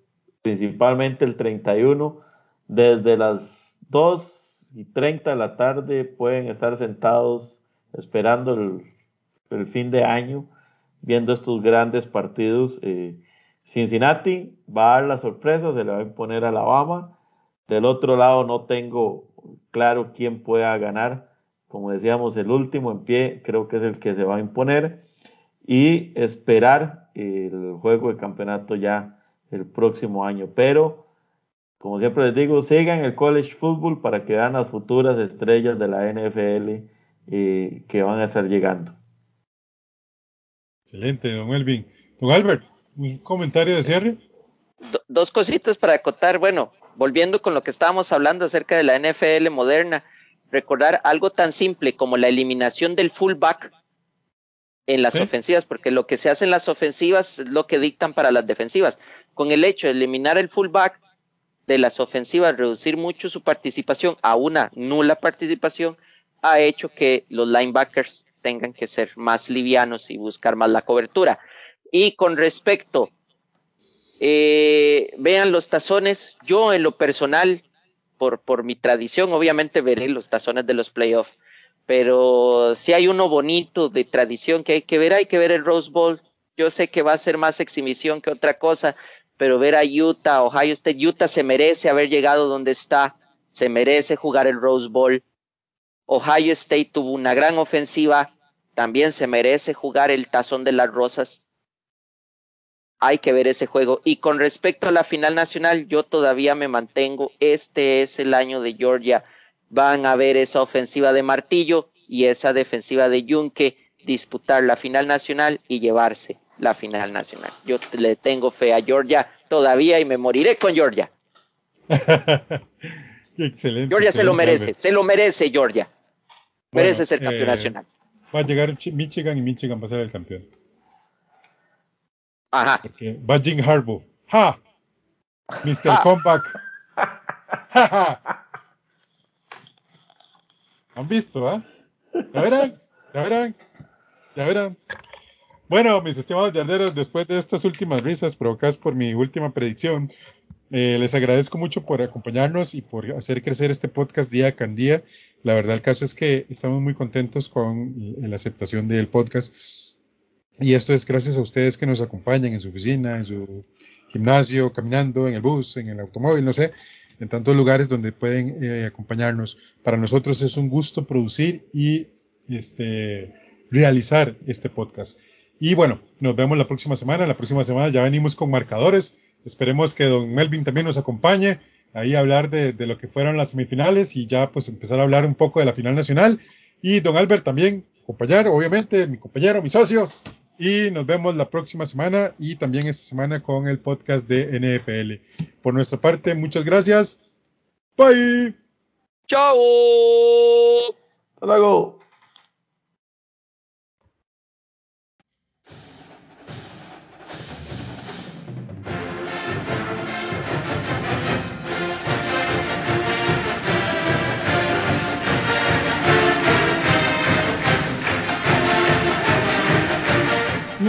principalmente el 31, desde las 2 y 30 de la tarde pueden estar sentados esperando el, el fin de año, viendo estos grandes partidos. Eh, Cincinnati va a dar la sorpresa, se le va a imponer a Alabama. Del otro lado no tengo claro quién pueda ganar. Como decíamos, el último en pie creo que es el que se va a imponer. Y esperar el juego de campeonato ya el próximo año. Pero, como siempre les digo, sigan el college football para que vean las futuras estrellas de la NFL eh, que van a estar llegando. Excelente, don Elvin. Don Albert, un comentario de cierre. dos cositas para acotar. Bueno, volviendo con lo que estábamos hablando acerca de la NFL moderna, recordar algo tan simple como la eliminación del fullback en las ¿Sí? ofensivas, porque lo que se hace en las ofensivas es lo que dictan para las defensivas. Con el hecho de eliminar el fullback de las ofensivas, reducir mucho su participación a una nula participación, ha hecho que los linebackers tengan que ser más livianos y buscar más la cobertura. Y con respecto, eh, vean los tazones, yo en lo personal, por, por mi tradición, obviamente veré los tazones de los playoffs, pero si hay uno bonito de tradición que hay que ver, hay que ver el Rose Bowl. Yo sé que va a ser más exhibición que otra cosa, pero ver a Utah, Ohio State, Utah se merece haber llegado donde está, se merece jugar el Rose Bowl. Ohio State tuvo una gran ofensiva, también se merece jugar el tazón de las rosas hay que ver ese juego. Y con respecto a la final nacional, yo todavía me mantengo. Este es el año de Georgia. Van a ver esa ofensiva de Martillo y esa defensiva de Yunque disputar la final nacional y llevarse la final nacional. Yo le tengo fe a Georgia todavía y me moriré con Georgia. excelente. Georgia excelente, se lo merece, Albert. se lo merece Georgia. Bueno, merece ser campeón eh, nacional. Va a llegar Michigan y Michigan va a ser el campeón. Ajá. Porque va Jim Harbaugh. ¡Ja! Mr. Ja. Comeback. ¡Ja, ja! ¿Han visto, ah? Ya verán, ya verán, ya verán. Bueno, mis estimados yarderos, después de estas últimas risas provocadas por mi última predicción, eh, les agradezco mucho por acompañarnos y por hacer crecer este podcast día con día. La verdad, el caso es que estamos muy contentos con la aceptación del podcast. Y esto es gracias a ustedes que nos acompañan en su oficina, en su gimnasio, caminando, en el bus, en el automóvil, no sé, en tantos lugares donde pueden eh, acompañarnos. Para nosotros es un gusto producir y este, realizar este podcast. Y bueno, nos vemos la próxima semana. La próxima semana ya venimos con marcadores. Esperemos que don Melvin también nos acompañe ahí a hablar de, lo que fueron las semifinales y ya pues empezar a hablar un poco de la final nacional. Y don Albert también, compañero, obviamente, mi compañero, mi socio. Y nos vemos la próxima semana y también esta semana con el podcast de NFL. Por nuestra parte, muchas gracias. Bye. ¡Chao! Hasta luego.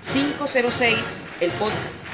506, el podcast.